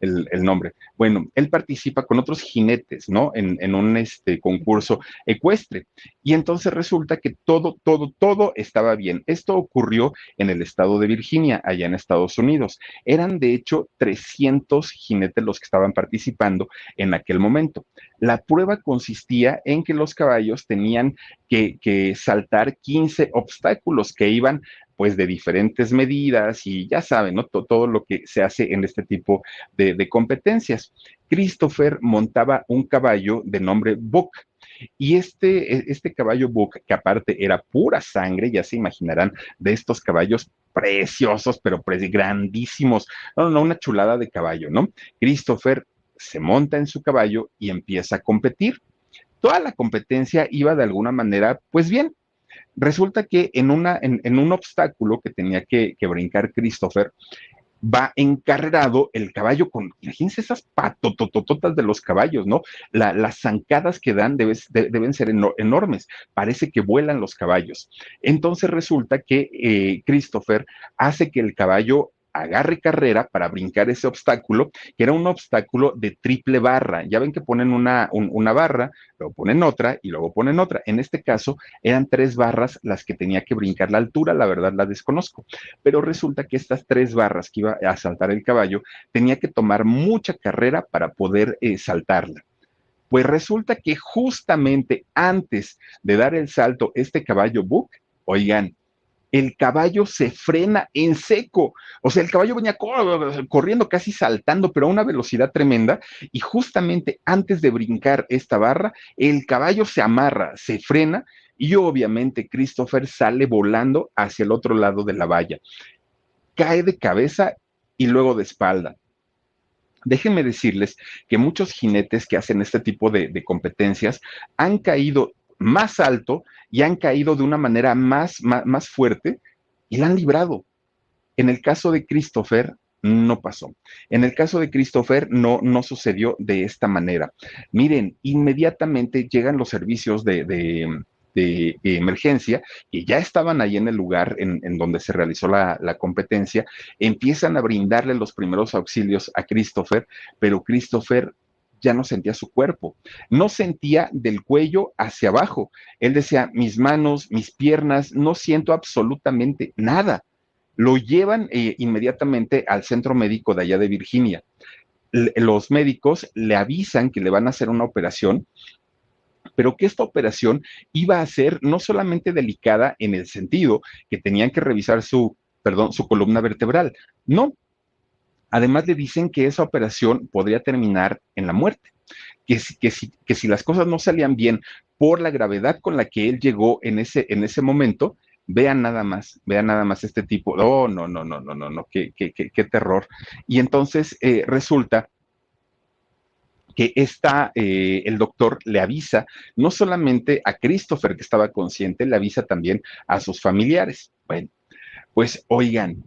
el, nombre. Bueno, él participa con otros jinetes, ¿no? En, en un este, concurso ecuestre. Y entonces resulta que todo, todo, todo estaba bien. Esto ocurrió en el estado de Virginia, allá en Estados Unidos. Eran de hecho 300 jinetes los que estaban participando en aquel momento. La prueba consistía en que los caballos tenían que, saltar 15 obstáculos que iban pues de diferentes medidas y ya saben, ¿no? Todo, lo que se hace en este tipo de, competencias. Christopher montaba un caballo de nombre Buck. Y este, e, este caballo Buck, que aparte era pura sangre, ya se imaginarán, de estos caballos preciosos, pero grandísimos. No, no, una chulada de caballo, ¿no? Christopher se monta en su caballo y empieza a competir. Toda la competencia iba de alguna manera, pues bien. Resulta que en, un obstáculo que tenía que, brincar Christopher, va encarrerado el caballo con, imagínense esas patotototas de los caballos, ¿no? las zancadas que dan deben ser enormes, parece que vuelan los caballos. Entonces resulta que eh, Christopher hace que el caballo agarre carrera para brincar ese obstáculo, que era un obstáculo de triple barra. Ya ven que ponen una, una barra, luego ponen otra y luego ponen otra. En este caso eran tres barras las que tenía que brincar. La altura, la verdad, la desconozco. Pero resulta que estas tres barras que iba a saltar el caballo, tenía que tomar mucha carrera para poder eh, saltarla. Pues resulta que justamente antes de dar el salto, este caballo Book, oigan, el caballo se frena en seco. O sea, el caballo venía corriendo, casi saltando, pero a una velocidad tremenda. Y justamente antes de brincar esta barra, el caballo se amarra, se frena y obviamente Christopher sale volando hacia el otro lado de la valla. Cae de cabeza y luego de espalda. Déjenme decirles que muchos jinetes que hacen este tipo de, de competencias han caído más alto y han caído de una manera más, más, fuerte y la han librado. En el caso de Christopher, no pasó. En el caso de Christopher, no, no sucedió de esta manera. Miren, inmediatamente llegan los servicios de, de emergencia, que ya estaban ahí en el lugar en, donde se realizó la, la, competencia, empiezan a brindarle los primeros auxilios a Christopher, pero Christopher ya no sentía su cuerpo, no sentía del cuello hacia abajo. Él decía, mis manos, mis piernas, no siento absolutamente nada. Lo llevan eh, inmediatamente al centro médico de allá de Virginia. los médicos le avisan que le van a hacer una operación pero que esta operación iba a ser no solamente delicada en el sentido que tenían que revisar su, perdón, su columna vertebral, no, Además le dicen que esa operación podría terminar en la muerte, que si, las cosas no salían bien por la gravedad con la que él llegó en ese, en ese momento, vean nada más, vean nada más este tipo, oh, no, no, no, no, no, no, qué, qué, qué, qué terror. Y entonces eh, resulta que está, eh, el doctor le avisa no solamente a Christopher que estaba consciente, le avisa también a sus familiares. Bueno, pues oigan,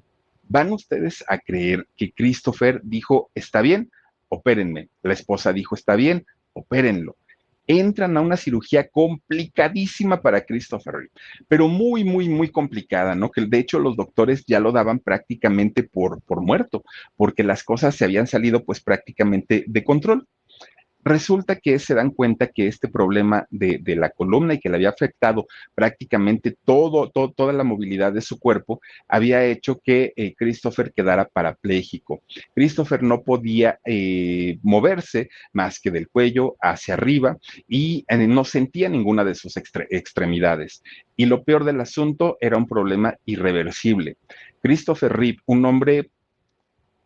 ¿Van ustedes a creer que Christopher dijo, está bien, opérenme? La esposa dijo, está bien, opérenlo. Entran a una cirugía complicadísima para Christopher, pero muy, muy, muy complicada, ¿no? Que de hecho los doctores ya lo daban prácticamente por, por muerto, porque las cosas se habían salido pues prácticamente de control. Resulta que se dan cuenta que este problema de, la columna y que le había afectado prácticamente toda la movilidad de su cuerpo, había hecho que eh, Christopher quedara parapléjico. Christopher no podía eh, moverse más que del cuello hacia arriba y eh, no sentía ninguna de sus extremidades. Y lo peor del asunto era un problema irreversible. Christopher Reeve, un hombre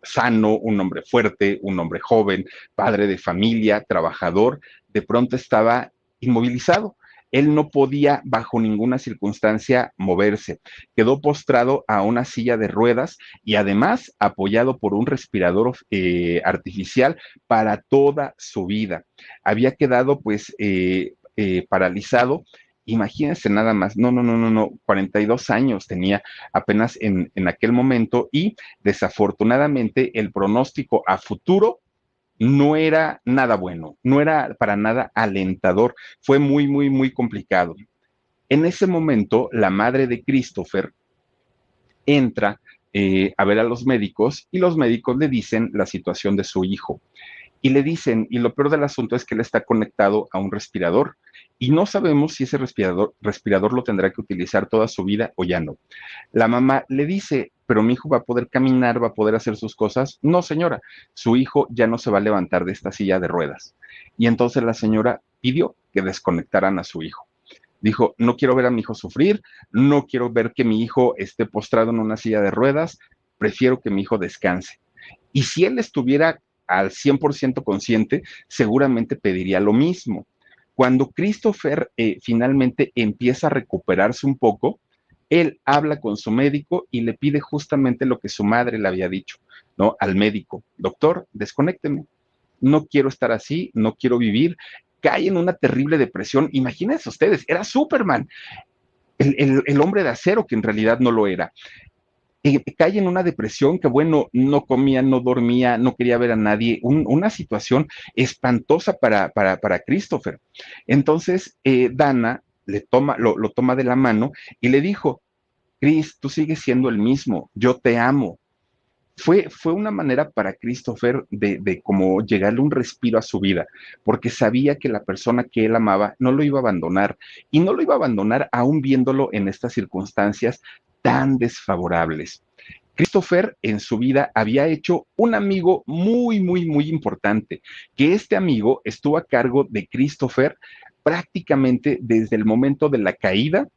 sano, un hombre fuerte, un hombre joven, padre de familia, trabajador, de pronto estaba inmovilizado. Él no podía bajo ninguna circunstancia moverse. Quedó postrado a una silla de ruedas y además apoyado por un respirador eh, artificial para toda su vida. Había quedado pues eh, eh, paralizado Imagínense nada más, no, no, no, no, no, 42 años tenía apenas en, en aquel momento y desafortunadamente el pronóstico a futuro no era nada bueno, no era para nada alentador, fue muy, muy, muy complicado. En ese momento, la madre de Christopher entra eh, a ver a los médicos y los médicos le dicen la situación de su hijo. Y le dicen, y lo peor del asunto es que él está conectado a un respirador y no sabemos si ese respirador, respirador lo tendrá que utilizar toda su vida o ya no. La mamá le dice, pero mi hijo va a poder caminar, va a poder hacer sus cosas. No, señora, su hijo ya no se va a levantar de esta silla de ruedas. Y entonces la señora pidió que desconectaran a su hijo. Dijo, no quiero ver a mi hijo sufrir, no quiero ver que mi hijo esté postrado en una silla de ruedas, prefiero que mi hijo descanse. Y si él estuviera al 100% consciente, seguramente pediría lo mismo. Cuando Christopher eh, finalmente empieza a recuperarse un poco, él habla con su médico y le pide justamente lo que su madre le había dicho, ¿no? Al médico, doctor, desconécteme, no quiero estar así, no quiero vivir, cae en una terrible depresión. Imagínense ustedes, era Superman, el, el, hombre de acero que en realidad no lo era cae en una depresión que, bueno, no comía, no dormía, no quería ver a nadie, una situación espantosa para, para, para Christopher. Entonces, eh, Dana le toma, lo, lo toma de la mano y le dijo, Chris, tú sigues siendo el mismo, yo te amo. Fue, fue, una manera para Christopher de, de, como llegarle un respiro a su vida, porque sabía que la persona que él amaba no lo iba a abandonar y no lo iba a abandonar aún viéndolo en estas circunstancias tan desfavorables. Christopher en su vida había hecho un amigo muy, muy, muy importante, que este amigo estuvo a cargo de Christopher prácticamente desde el momento de la caída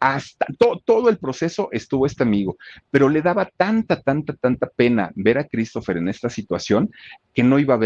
hasta todo el proceso estuvo este amigo, pero le daba tanta, tanta, tanta pena ver a Christopher en esta situación que no iba a ver.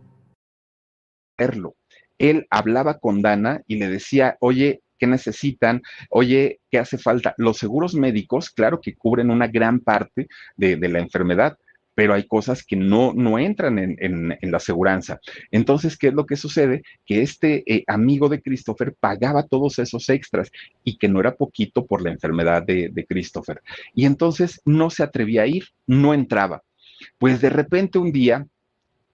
Él hablaba con Dana y le decía, oye, ¿qué necesitan? Oye, ¿qué hace falta? Los seguros médicos, claro que cubren una gran parte de, la enfermedad, pero hay cosas que no, no entran en, en, la aseguranza. Entonces, ¿qué es lo que sucede? Que este eh, amigo de Christopher pagaba todos esos extras y que no era poquito por la enfermedad de, de Christopher. Y entonces no se atrevía a ir, no entraba. Pues de repente un día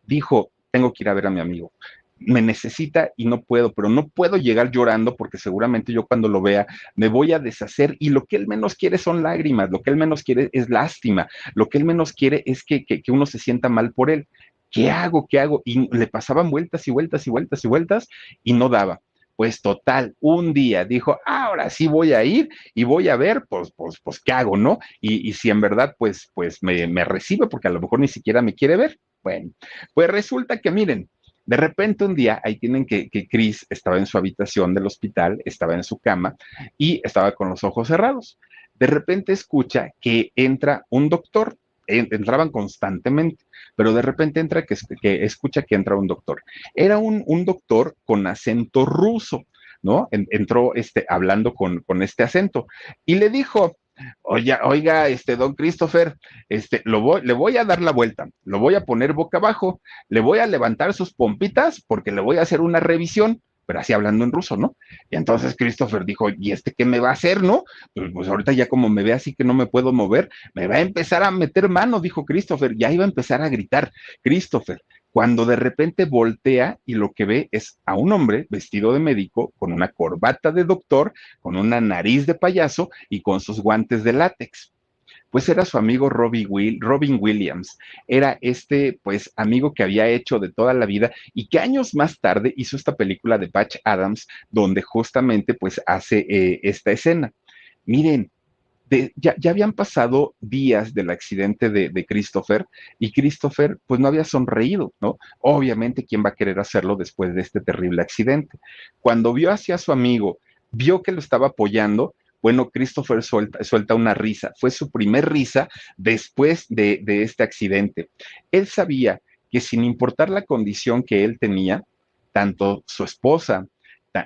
dijo, tengo que ir a ver a mi amigo me necesita y no puedo, pero no puedo llegar llorando porque seguramente yo cuando lo vea me voy a deshacer y lo que él menos quiere son lágrimas, lo que él menos quiere es lástima, lo que él menos quiere es que, que, uno se sienta mal por él. ¿Qué hago? ¿Qué hago? Y le pasaban vueltas y vueltas y vueltas y vueltas y no daba. Pues total, un día dijo, ahora sí voy a ir y voy a ver, pues, pues, pues, ¿qué hago, no? Y, y si en verdad, pues, pues me, me recibe, porque a lo mejor ni siquiera me quiere ver. Bueno, pues resulta que miren, de repente un día, ahí tienen que, que Chris estaba en su habitación del hospital, estaba en su cama y estaba con los ojos cerrados. De repente escucha que entra un doctor, entraban constantemente, pero de repente entra que, que escucha que entra un doctor. Era un, un doctor con acento ruso, ¿no? entró este, hablando con, con este acento y le dijo, Oiga, oiga, este don Christopher, este, lo voy, le voy a dar la vuelta, lo voy a poner boca abajo, le voy a levantar sus pompitas porque le voy a hacer una revisión, pero así hablando en ruso, ¿no? Y entonces Christopher dijo, ¿y este qué me va a hacer, no? Pues, pues ahorita ya como me ve así que no me puedo mover, me va a empezar a meter mano, dijo Christopher, ya iba a empezar a gritar, Christopher, cuando de repente voltea y lo que ve es a un hombre vestido de médico, con una corbata de doctor, con una nariz de payaso y con sus guantes de látex. Pues era su amigo Robin, Williams. Era este, pues, amigo que había hecho de toda la vida y que años más tarde hizo esta película de Patch Adams, donde justamente, pues, hace eh, esta escena. Miren, ya, habían pasado días del accidente de, Christopher y Christopher pues no había sonreído, ¿no? Obviamente, ¿quién va a querer hacerlo después de este terrible accidente? Cuando vio hacia su amigo, vio que lo estaba apoyando, bueno, Christopher suelta, suelta una risa. Fue su primer risa después de, de este accidente. Él sabía que sin importar la condición que él tenía, tanto su esposa,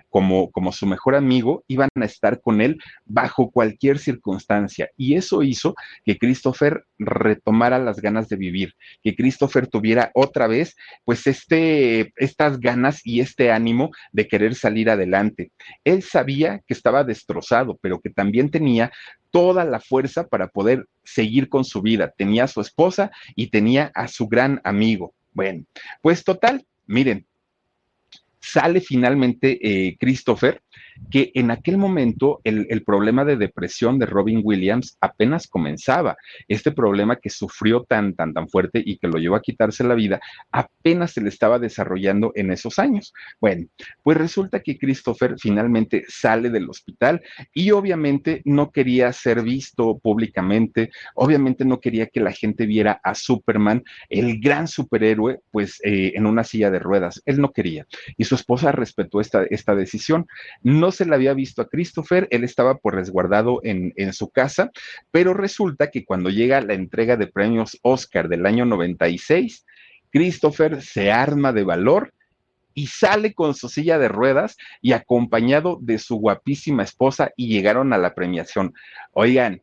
como, como su mejor amigo, iban a estar con él bajo cualquier circunstancia. Y eso hizo que Christopher retomara las ganas de vivir, que Christopher tuviera otra vez, pues, este, estas ganas y este ánimo de querer salir adelante. Él sabía que estaba destrozado, pero que también tenía toda la fuerza para poder seguir con su vida. Tenía a su esposa y tenía a su gran amigo. Bueno, pues total, miren, sale finalmente eh, Christopher que en aquel momento el, problema de depresión de Robin Williams apenas comenzaba. Este problema que sufrió tan, tan, tan fuerte y que lo llevó a quitarse la vida, apenas se le estaba desarrollando en esos años. Bueno, pues resulta que Christopher finalmente sale del hospital y obviamente no quería ser visto públicamente, obviamente no quería que la gente viera a Superman, el gran superhéroe, pues eh, en una silla de ruedas. Él no quería. Y su esposa respetó esta, esta decisión. No se le había visto a Christopher, él estaba por resguardado en, en su casa, pero resulta que cuando llega la entrega de premios Oscar del año 96, Christopher se arma de valor y sale con su silla de ruedas y acompañado de su guapísima esposa y llegaron a la premiación. Oigan,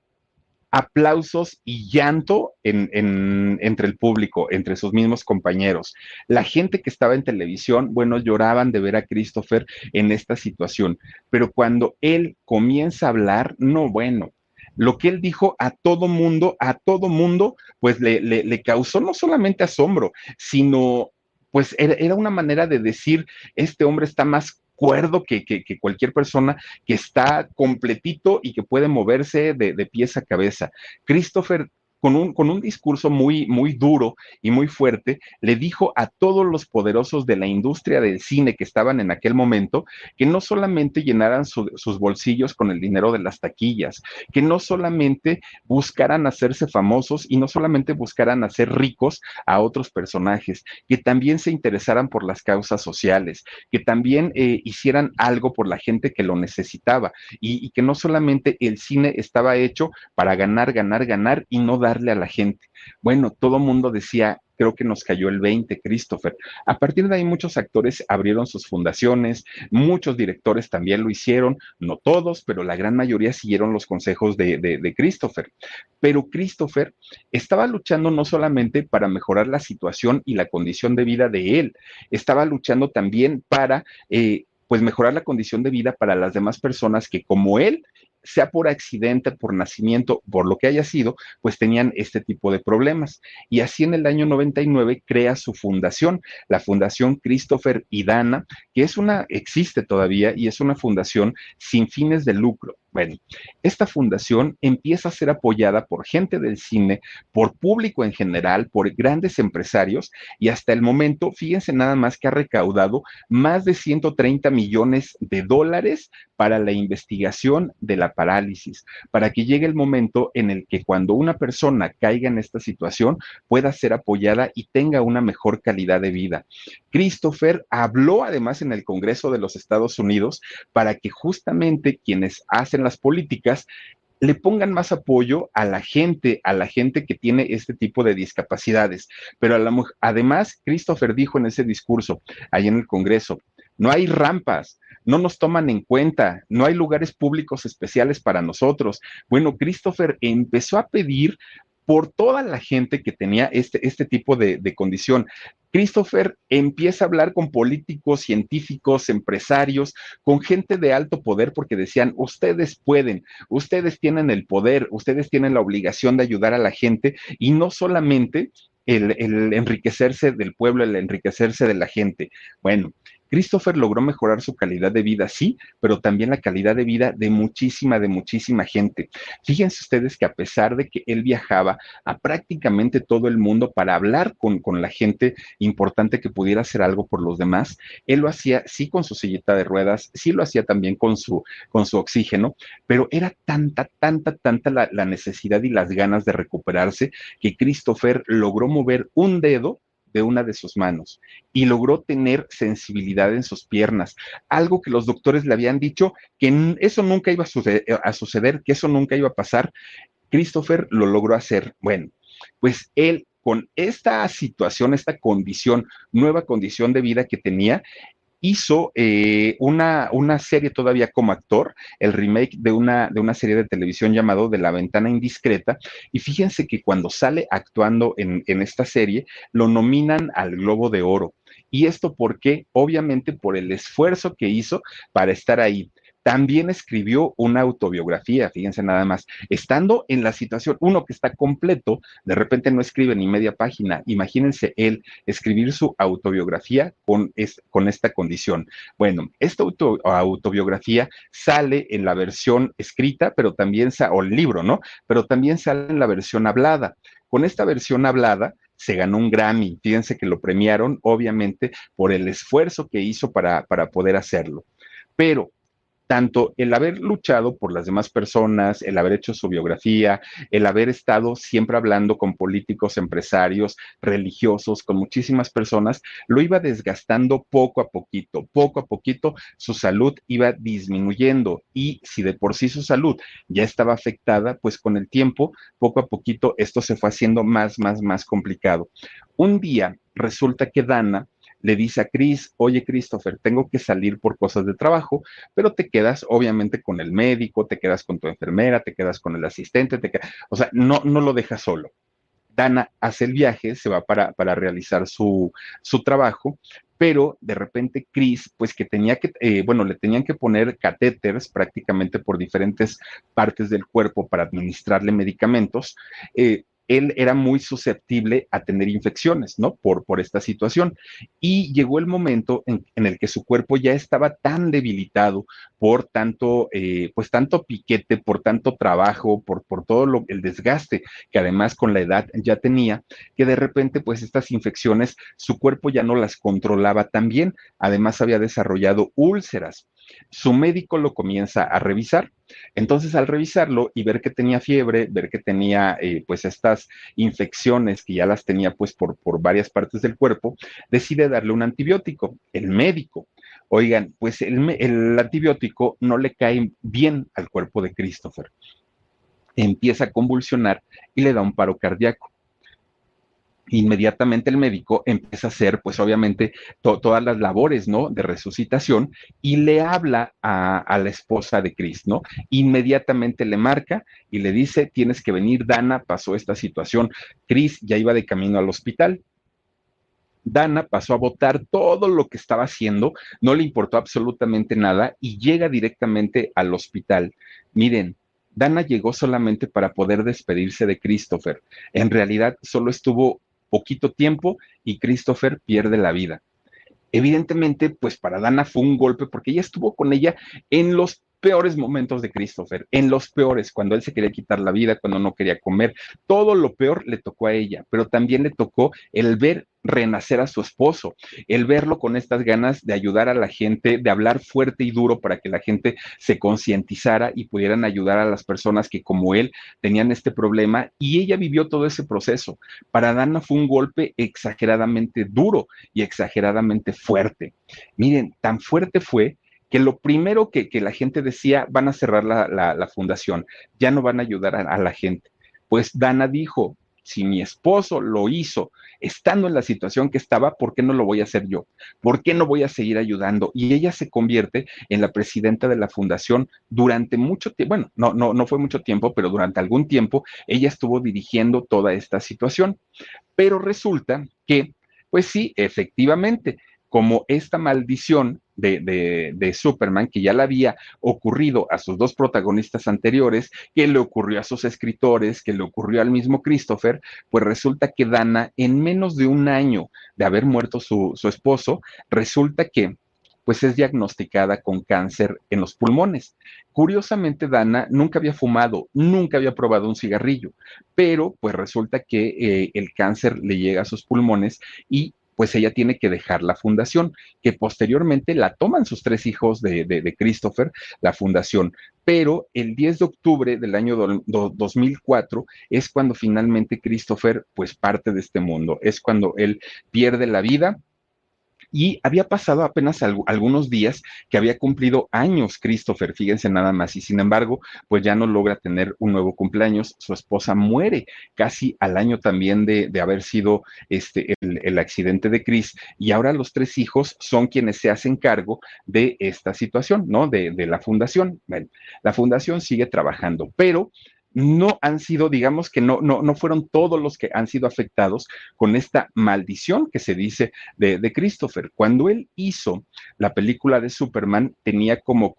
aplausos y llanto entre el público, entre sus mismos compañeros. La gente que estaba en televisión, bueno, lloraban de ver a Christopher en esta situación, pero cuando él comienza a hablar, no, bueno, lo que él dijo a todo mundo, a todo mundo, pues le, le causó no solamente asombro, sino pues era, era, una manera de decir, este hombre está más acuerdo que, cualquier persona que está completito y que puede moverse de, de pies a cabeza. Christopher con un, con un discurso muy, muy duro y muy fuerte, le dijo a todos los poderosos de la industria del cine que estaban en aquel momento que no solamente llenaran sus bolsillos con el dinero de las taquillas, que no solamente buscaran hacerse famosos y no solamente buscaran hacer ricos a otros personajes, que también se interesaran por las causas sociales, que también eh, hicieran algo por la gente que lo necesitaba y, y que no solamente el cine estaba hecho para ganar, ganar, ganar y no dar darle a la gente. Bueno, todo mundo decía, creo que nos cayó el 20, Christopher. A partir de ahí muchos actores abrieron sus fundaciones, muchos directores también lo hicieron, no todos, pero la gran mayoría siguieron los consejos de, Christopher. Pero Christopher estaba luchando no solamente para mejorar la situación y la condición de vida de él, estaba luchando también para... Eh, pues mejorar la condición de vida para las demás personas que como él sea por accidente, por nacimiento, por lo que haya sido, pues tenían este tipo de problemas. Y así en el año 99 crea su fundación, la Fundación Christopher y Dana, que es una, existe todavía y es una fundación sin fines de lucro. Bueno, esta fundación empieza a ser apoyada por gente del cine, por público en general, por grandes empresarios y hasta el momento, fíjense nada más que ha recaudado más de 130 millones de dólares para la investigación de la parálisis, para que llegue el momento en el que cuando una persona caiga en esta situación pueda ser apoyada y tenga una mejor calidad de vida. Christopher habló además en el Congreso de los Estados Unidos para que justamente quienes hacen las políticas le pongan más apoyo a la gente, a la gente que tiene este tipo de discapacidades. Pero además, Christopher dijo en ese discurso, ahí en el Congreso, no hay rampas, no nos toman en cuenta, no hay lugares públicos especiales para nosotros. Bueno, Christopher empezó a pedir por toda la gente que tenía este, este tipo de, condición. Christopher empieza a hablar con políticos, científicos, empresarios, con gente de alto poder, porque decían, ustedes pueden, ustedes tienen el poder, ustedes tienen la obligación de ayudar a la gente y no solamente el enriquecerse del pueblo, el enriquecerse de la gente. Bueno, Christopher logró mejorar su calidad de vida, sí, pero también la calidad de vida de muchísima, de muchísima gente. Fíjense ustedes que a pesar de que él viajaba a prácticamente todo el mundo para hablar con, con la gente importante que pudiera hacer algo por los demás, él lo hacía sí con su sillita de ruedas, sí lo hacía también con su, con su oxígeno, pero era tanta, tanta, tanta la, la necesidad y las ganas de recuperarse que Christopher logró mover un dedo de una de sus manos y logró tener sensibilidad en sus piernas, algo que los doctores le habían dicho que eso nunca iba a suceder, que eso nunca iba a pasar. Christopher lo logró hacer. Bueno, pues él con esta situación, esta condición, nueva condición de vida que tenía, hizo eh, una, una, serie todavía como actor, el remake de una, de una serie de televisión llamado De la Ventana Indiscreta. Y fíjense que cuando sale actuando en, en esta serie, lo nominan al Globo de Oro. Y esto porque, obviamente, por el esfuerzo que hizo para estar ahí. También escribió una autobiografía, fíjense nada más, estando en la situación, uno que está completo, de repente no escribe ni media página, imagínense él escribir su autobiografía con, esta condición. Bueno, esta autobiografía sale en la versión escrita, pero también, o el libro, ¿no? Pero también sale en la versión hablada. Con esta versión hablada, se ganó un Grammy. Fíjense que lo premiaron, obviamente, por el esfuerzo que hizo para poder hacerlo. Pero tanto el haber luchado por las demás personas, el haber hecho su biografía, el haber estado siempre hablando con políticos, empresarios, religiosos, con muchísimas personas, lo iba desgastando poco a poquito, poco a poquito su salud iba disminuyendo y si de por sí su salud ya estaba afectada, pues con el tiempo, poco a poquito, esto se fue haciendo más, más, más complicado. Un día resulta que Dana, le dice a Chris, oye Christopher, tengo que salir por cosas de trabajo, pero te quedas obviamente con el médico, te quedas con tu enfermera, te quedas con el asistente, te o sea, no, no lo dejas solo. Dana hace el viaje, se va para, para realizar su, su trabajo, pero de repente Chris, pues que tenía que, eh, bueno, le tenían que poner catéteres prácticamente por diferentes partes del cuerpo para administrarle medicamentos, eh, él era muy susceptible a tener infecciones, ¿no? Por, por esta situación. Y llegó el momento en, el que su cuerpo ya estaba tan debilitado por tanto, eh, pues tanto piquete, por tanto trabajo, por, por todo el desgaste que además con la edad ya tenía, que de repente, pues estas infecciones, su cuerpo ya no las controlaba tan bien. Además había desarrollado úlceras su médico lo comienza a revisar. Entonces, al revisarlo y ver que tenía fiebre, ver que tenía eh, pues estas infecciones que ya las tenía pues por, por varias partes del cuerpo, decide darle un antibiótico. El médico, oigan, pues el, el antibiótico no le cae bien al cuerpo de Christopher. Empieza a convulsionar y le da un paro cardíaco inmediatamente el médico empieza a hacer, pues obviamente, todas las labores, ¿no? De resucitación y le habla a, la esposa de Chris, ¿no? Inmediatamente le marca y le dice, tienes que venir, Dana, pasó esta situación. Chris ya iba de camino al hospital. Dana pasó a votar todo lo que estaba haciendo, no le importó absolutamente nada y llega directamente al hospital. Miren, Dana llegó solamente para poder despedirse de Christopher. En realidad solo estuvo poquito tiempo y Christopher pierde la vida. Evidentemente, pues para Dana fue un golpe porque ella estuvo con ella en los peores momentos de Christopher, en los peores, cuando él se quería quitar la vida, cuando no quería comer, todo lo peor le tocó a ella, pero también le tocó el ver renacer a su esposo, el verlo con estas ganas de ayudar a la gente, de hablar fuerte y duro para que la gente se concientizara y pudieran ayudar a las personas que como él tenían este problema y ella vivió todo ese proceso. Para Dana fue un golpe exageradamente duro y exageradamente fuerte. Miren, tan fuerte fue que lo primero que, la gente decía, van a cerrar la, fundación, ya no van a ayudar a, la gente. Pues Dana dijo, si mi esposo lo hizo estando en la situación que estaba, ¿por qué no lo voy a hacer yo? ¿Por qué no voy a seguir ayudando? Y ella se convierte en la presidenta de la fundación durante mucho tiempo, bueno, no, no, no fue mucho tiempo, pero durante algún tiempo ella estuvo dirigiendo toda esta situación. Pero resulta que, pues sí, efectivamente, como esta maldición de, Superman, que ya le había ocurrido a sus dos protagonistas anteriores, que le ocurrió a sus escritores, que le ocurrió al mismo Christopher, pues resulta que Dana, en menos de un año de haber muerto su, su esposo, resulta que pues es diagnosticada con cáncer en los pulmones. Curiosamente, Dana nunca había fumado, nunca había probado un cigarrillo, pero pues resulta que eh, el cáncer le llega a sus pulmones y pues ella tiene que dejar la fundación, que posteriormente la toman sus tres hijos de, Christopher, la fundación. Pero el 10 de octubre del año 2004 es cuando finalmente Christopher pues parte de este mundo, es cuando él pierde la vida y había pasado apenas algunos días que había cumplido años Christopher, fíjense nada más, y sin embargo, pues ya no logra tener un nuevo cumpleaños. Su esposa muere casi al año también de, haber sido este, el, accidente de Chris, y ahora los tres hijos son quienes se hacen cargo de esta situación, ¿no? De, de la fundación. Bueno, la fundación sigue trabajando, pero no han sido, digamos que no, no, no fueron todos los que han sido afectados con esta maldición que se dice de, Christopher. Cuando él hizo la película de Superman, tenía como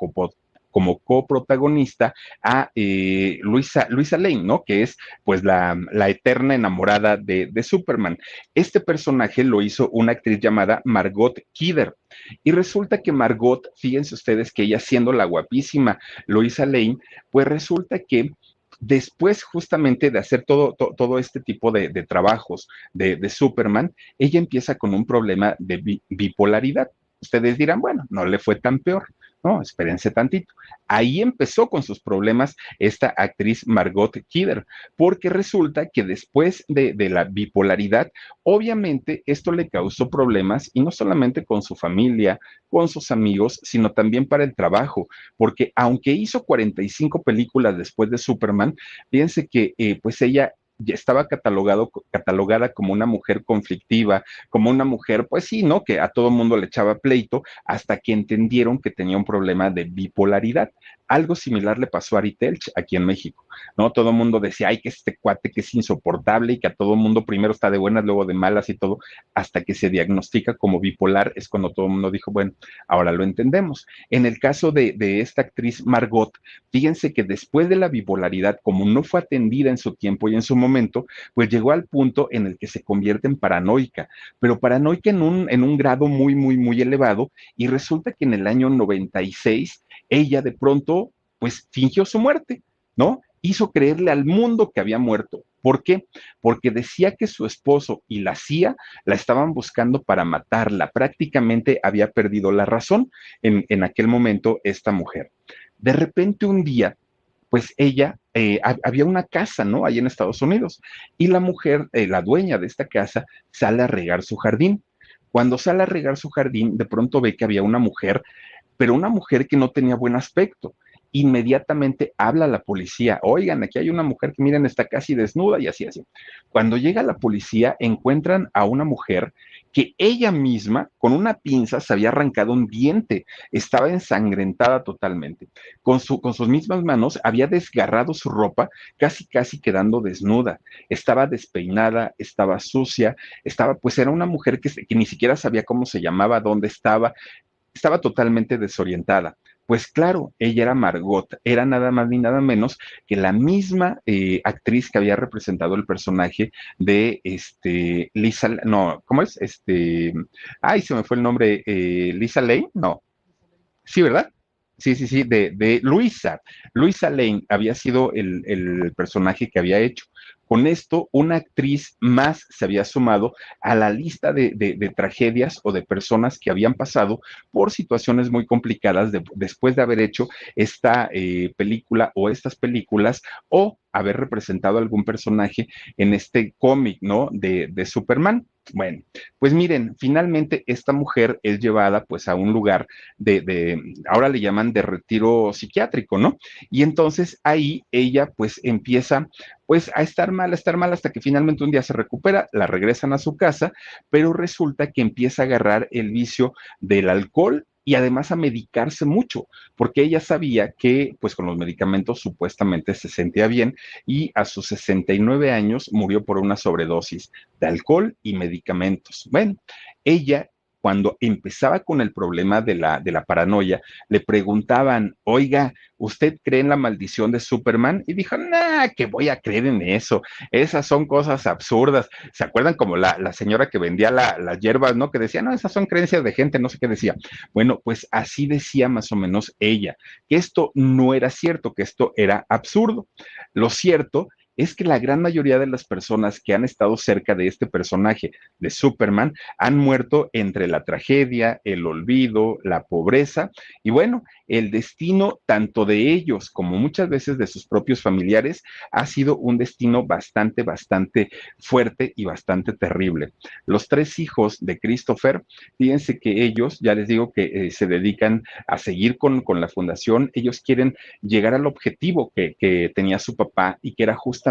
como coprotagonista a eh, Luisa, Luisa Lane, ¿no? Que es pues la, eterna enamorada de, de, Superman. Este personaje lo hizo una actriz llamada Margot Kidder. Y resulta que Margot, fíjense ustedes que ella siendo la guapísima Luisa Lane, pues resulta que después justamente de hacer todo, todo este tipo de, trabajos de, Superman, ella empieza con un problema de bipolaridad. Ustedes dirán, bueno, no le fue tan peor. No, espérense tantito. Ahí empezó con sus problemas esta actriz Margot Kidder, porque resulta que después de, la bipolaridad, obviamente esto le causó problemas y no solamente con su familia, con sus amigos, sino también para el trabajo, porque aunque hizo 45 películas después de Superman, fíjense que eh, pues ella estaba catalogado, catalogada como una mujer conflictiva, como una mujer, pues sí, ¿no? Que a todo mundo le echaba pleito hasta que entendieron que tenía un problema de bipolaridad. Algo similar le pasó a Ari Telch aquí en México, ¿no? Todo el mundo decía, ay, que este cuate que es insoportable y que a todo el mundo primero está de buenas, luego de malas y todo, hasta que se diagnostica como bipolar, es cuando todo el mundo dijo, bueno, ahora lo entendemos. En el caso de, de esta actriz Margot, fíjense que después de la bipolaridad, como no fue atendida en su tiempo y en su momento, pues llegó al punto en el que se convierte en paranoica, pero paranoica en un, en un grado muy, muy, muy elevado, y resulta que en el año 96 ella de pronto, pues fingió su muerte, ¿no? Hizo creerle al mundo que había muerto. ¿Por qué? Porque decía que su esposo y la CIA la estaban buscando para matarla. Prácticamente había perdido la razón en, aquel momento esta mujer. De repente un día, pues ella, eh, había una casa, ¿no? Ahí en Estados Unidos. Y la mujer, eh, la dueña de esta casa, sale a regar su jardín. Cuando sale a regar su jardín, de pronto ve que había una mujer pero una mujer que no tenía buen aspecto. inmediatamente habla a la policía, oigan, aquí hay una mujer que miren está casi desnuda y así, así. Cuando llega la policía, encuentran a una mujer que ella misma, con una pinza, se había arrancado un diente, estaba ensangrentada totalmente. Con, su, con sus mismas manos había desgarrado su ropa, casi, casi quedando desnuda. Estaba despeinada, estaba sucia, estaba, pues era una mujer que, que ni siquiera sabía cómo se llamaba, dónde estaba, estaba totalmente desorientada. Pues claro, ella era Margot, era nada más ni nada menos que la misma eh, actriz que había representado el personaje de este Lisa, no, ¿cómo es? Este, ay, se me fue el nombre, eh, Lisa Lane, no. Sí, ¿verdad? Sí, sí, sí, de, de Luisa. Luisa Lane había sido el, el, personaje que había hecho. Con esto, una actriz más se había sumado a la lista de, de, tragedias o de personas que habían pasado por situaciones muy complicadas de, después de haber hecho esta eh, película o estas películas o haber representado algún personaje en este cómic, ¿no? De, de Superman. Bueno, pues miren, finalmente esta mujer es llevada pues a un lugar de, de, ahora le llaman de retiro psiquiátrico, ¿no? Y entonces ahí ella pues empieza pues a estar mal, a estar mal hasta que finalmente un día se recupera, la regresan a su casa, pero resulta que empieza a agarrar el vicio del alcohol y además a medicarse mucho, porque ella sabía que pues con los medicamentos supuestamente se sentía bien y a sus 69 años murió por una sobredosis de alcohol y medicamentos. Bueno, ella cuando empezaba con el problema de la, de la paranoia, le preguntaban, oiga, ¿usted cree en la maldición de Superman? Y dijo, nah, que voy a creer en eso. Esas son cosas absurdas. ¿Se acuerdan como la, la señora que vendía la, las hierbas, ¿no? Que decía, no, esas son creencias de gente, no sé qué decía. Bueno, pues así decía más o menos ella, que esto no era cierto, que esto era absurdo. Lo cierto es que la gran mayoría de las personas que han estado cerca de este personaje de Superman han muerto entre la tragedia, el olvido, la pobreza y bueno, el destino tanto de ellos como muchas veces de sus propios familiares ha sido un destino bastante, bastante fuerte y bastante terrible. Los tres hijos de Christopher, fíjense que ellos, ya les digo que eh, se dedican a seguir con, con, la fundación, ellos quieren llegar al objetivo que, que tenía su papá y que era justamente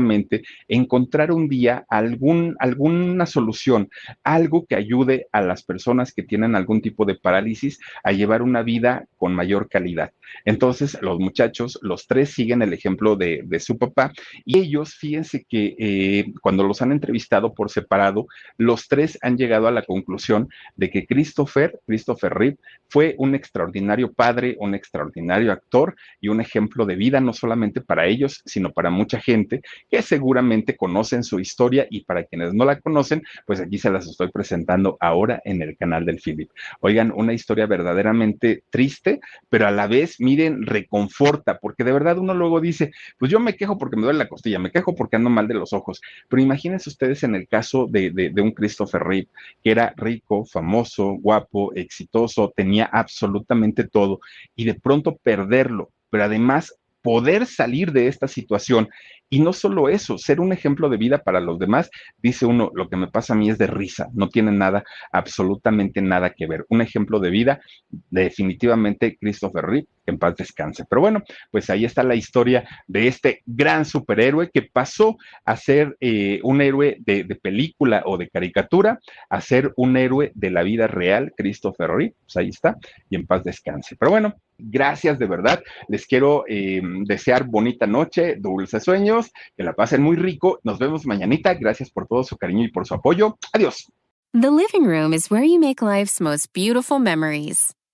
encontrar un día algún, alguna solución, algo que ayude a las personas que tienen algún tipo de parálisis a llevar una vida con mayor calidad. Entonces, los muchachos, los tres siguen el ejemplo de, de su papá y ellos, fíjense que eh, cuando los han entrevistado por separado, los tres han llegado a la conclusión de que Christopher, Christopher Reeve, fue un extraordinario padre, un extraordinario actor y un ejemplo de vida, no solamente para ellos, sino para mucha gente que seguramente conocen su historia y para quienes no la conocen, pues aquí se las estoy presentando ahora en el canal del Philip. Oigan, una historia verdaderamente triste, pero a la vez, miren, reconforta, porque de verdad uno luego dice, pues yo me quejo porque me duele la costilla, me quejo porque ando mal de los ojos, pero imagínense ustedes en el caso de, de, un Christopher Reeve, que era rico, famoso, guapo, exitoso, tenía absolutamente todo, y de pronto perderlo, pero además poder salir de esta situación y no solo eso, ser un ejemplo de vida para los demás, dice uno, lo que me pasa a mí es de risa, no tiene nada, absolutamente nada que ver. Un ejemplo de vida, definitivamente Christopher Reeve, en paz descanse. Pero bueno, pues ahí está la historia de este gran superhéroe que pasó a ser eh, un héroe de, película o de caricatura, a ser un héroe de la vida real, Christopher Reeve, pues ahí está, y en paz descanse. Pero bueno, gracias de verdad, les quiero eh, desear bonita noche, dulces sueños que la pasen muy rico. Nos vemos mañanita. Gracias por todo su cariño y por su apoyo. Adiós. The living room is where you make life's most beautiful memories.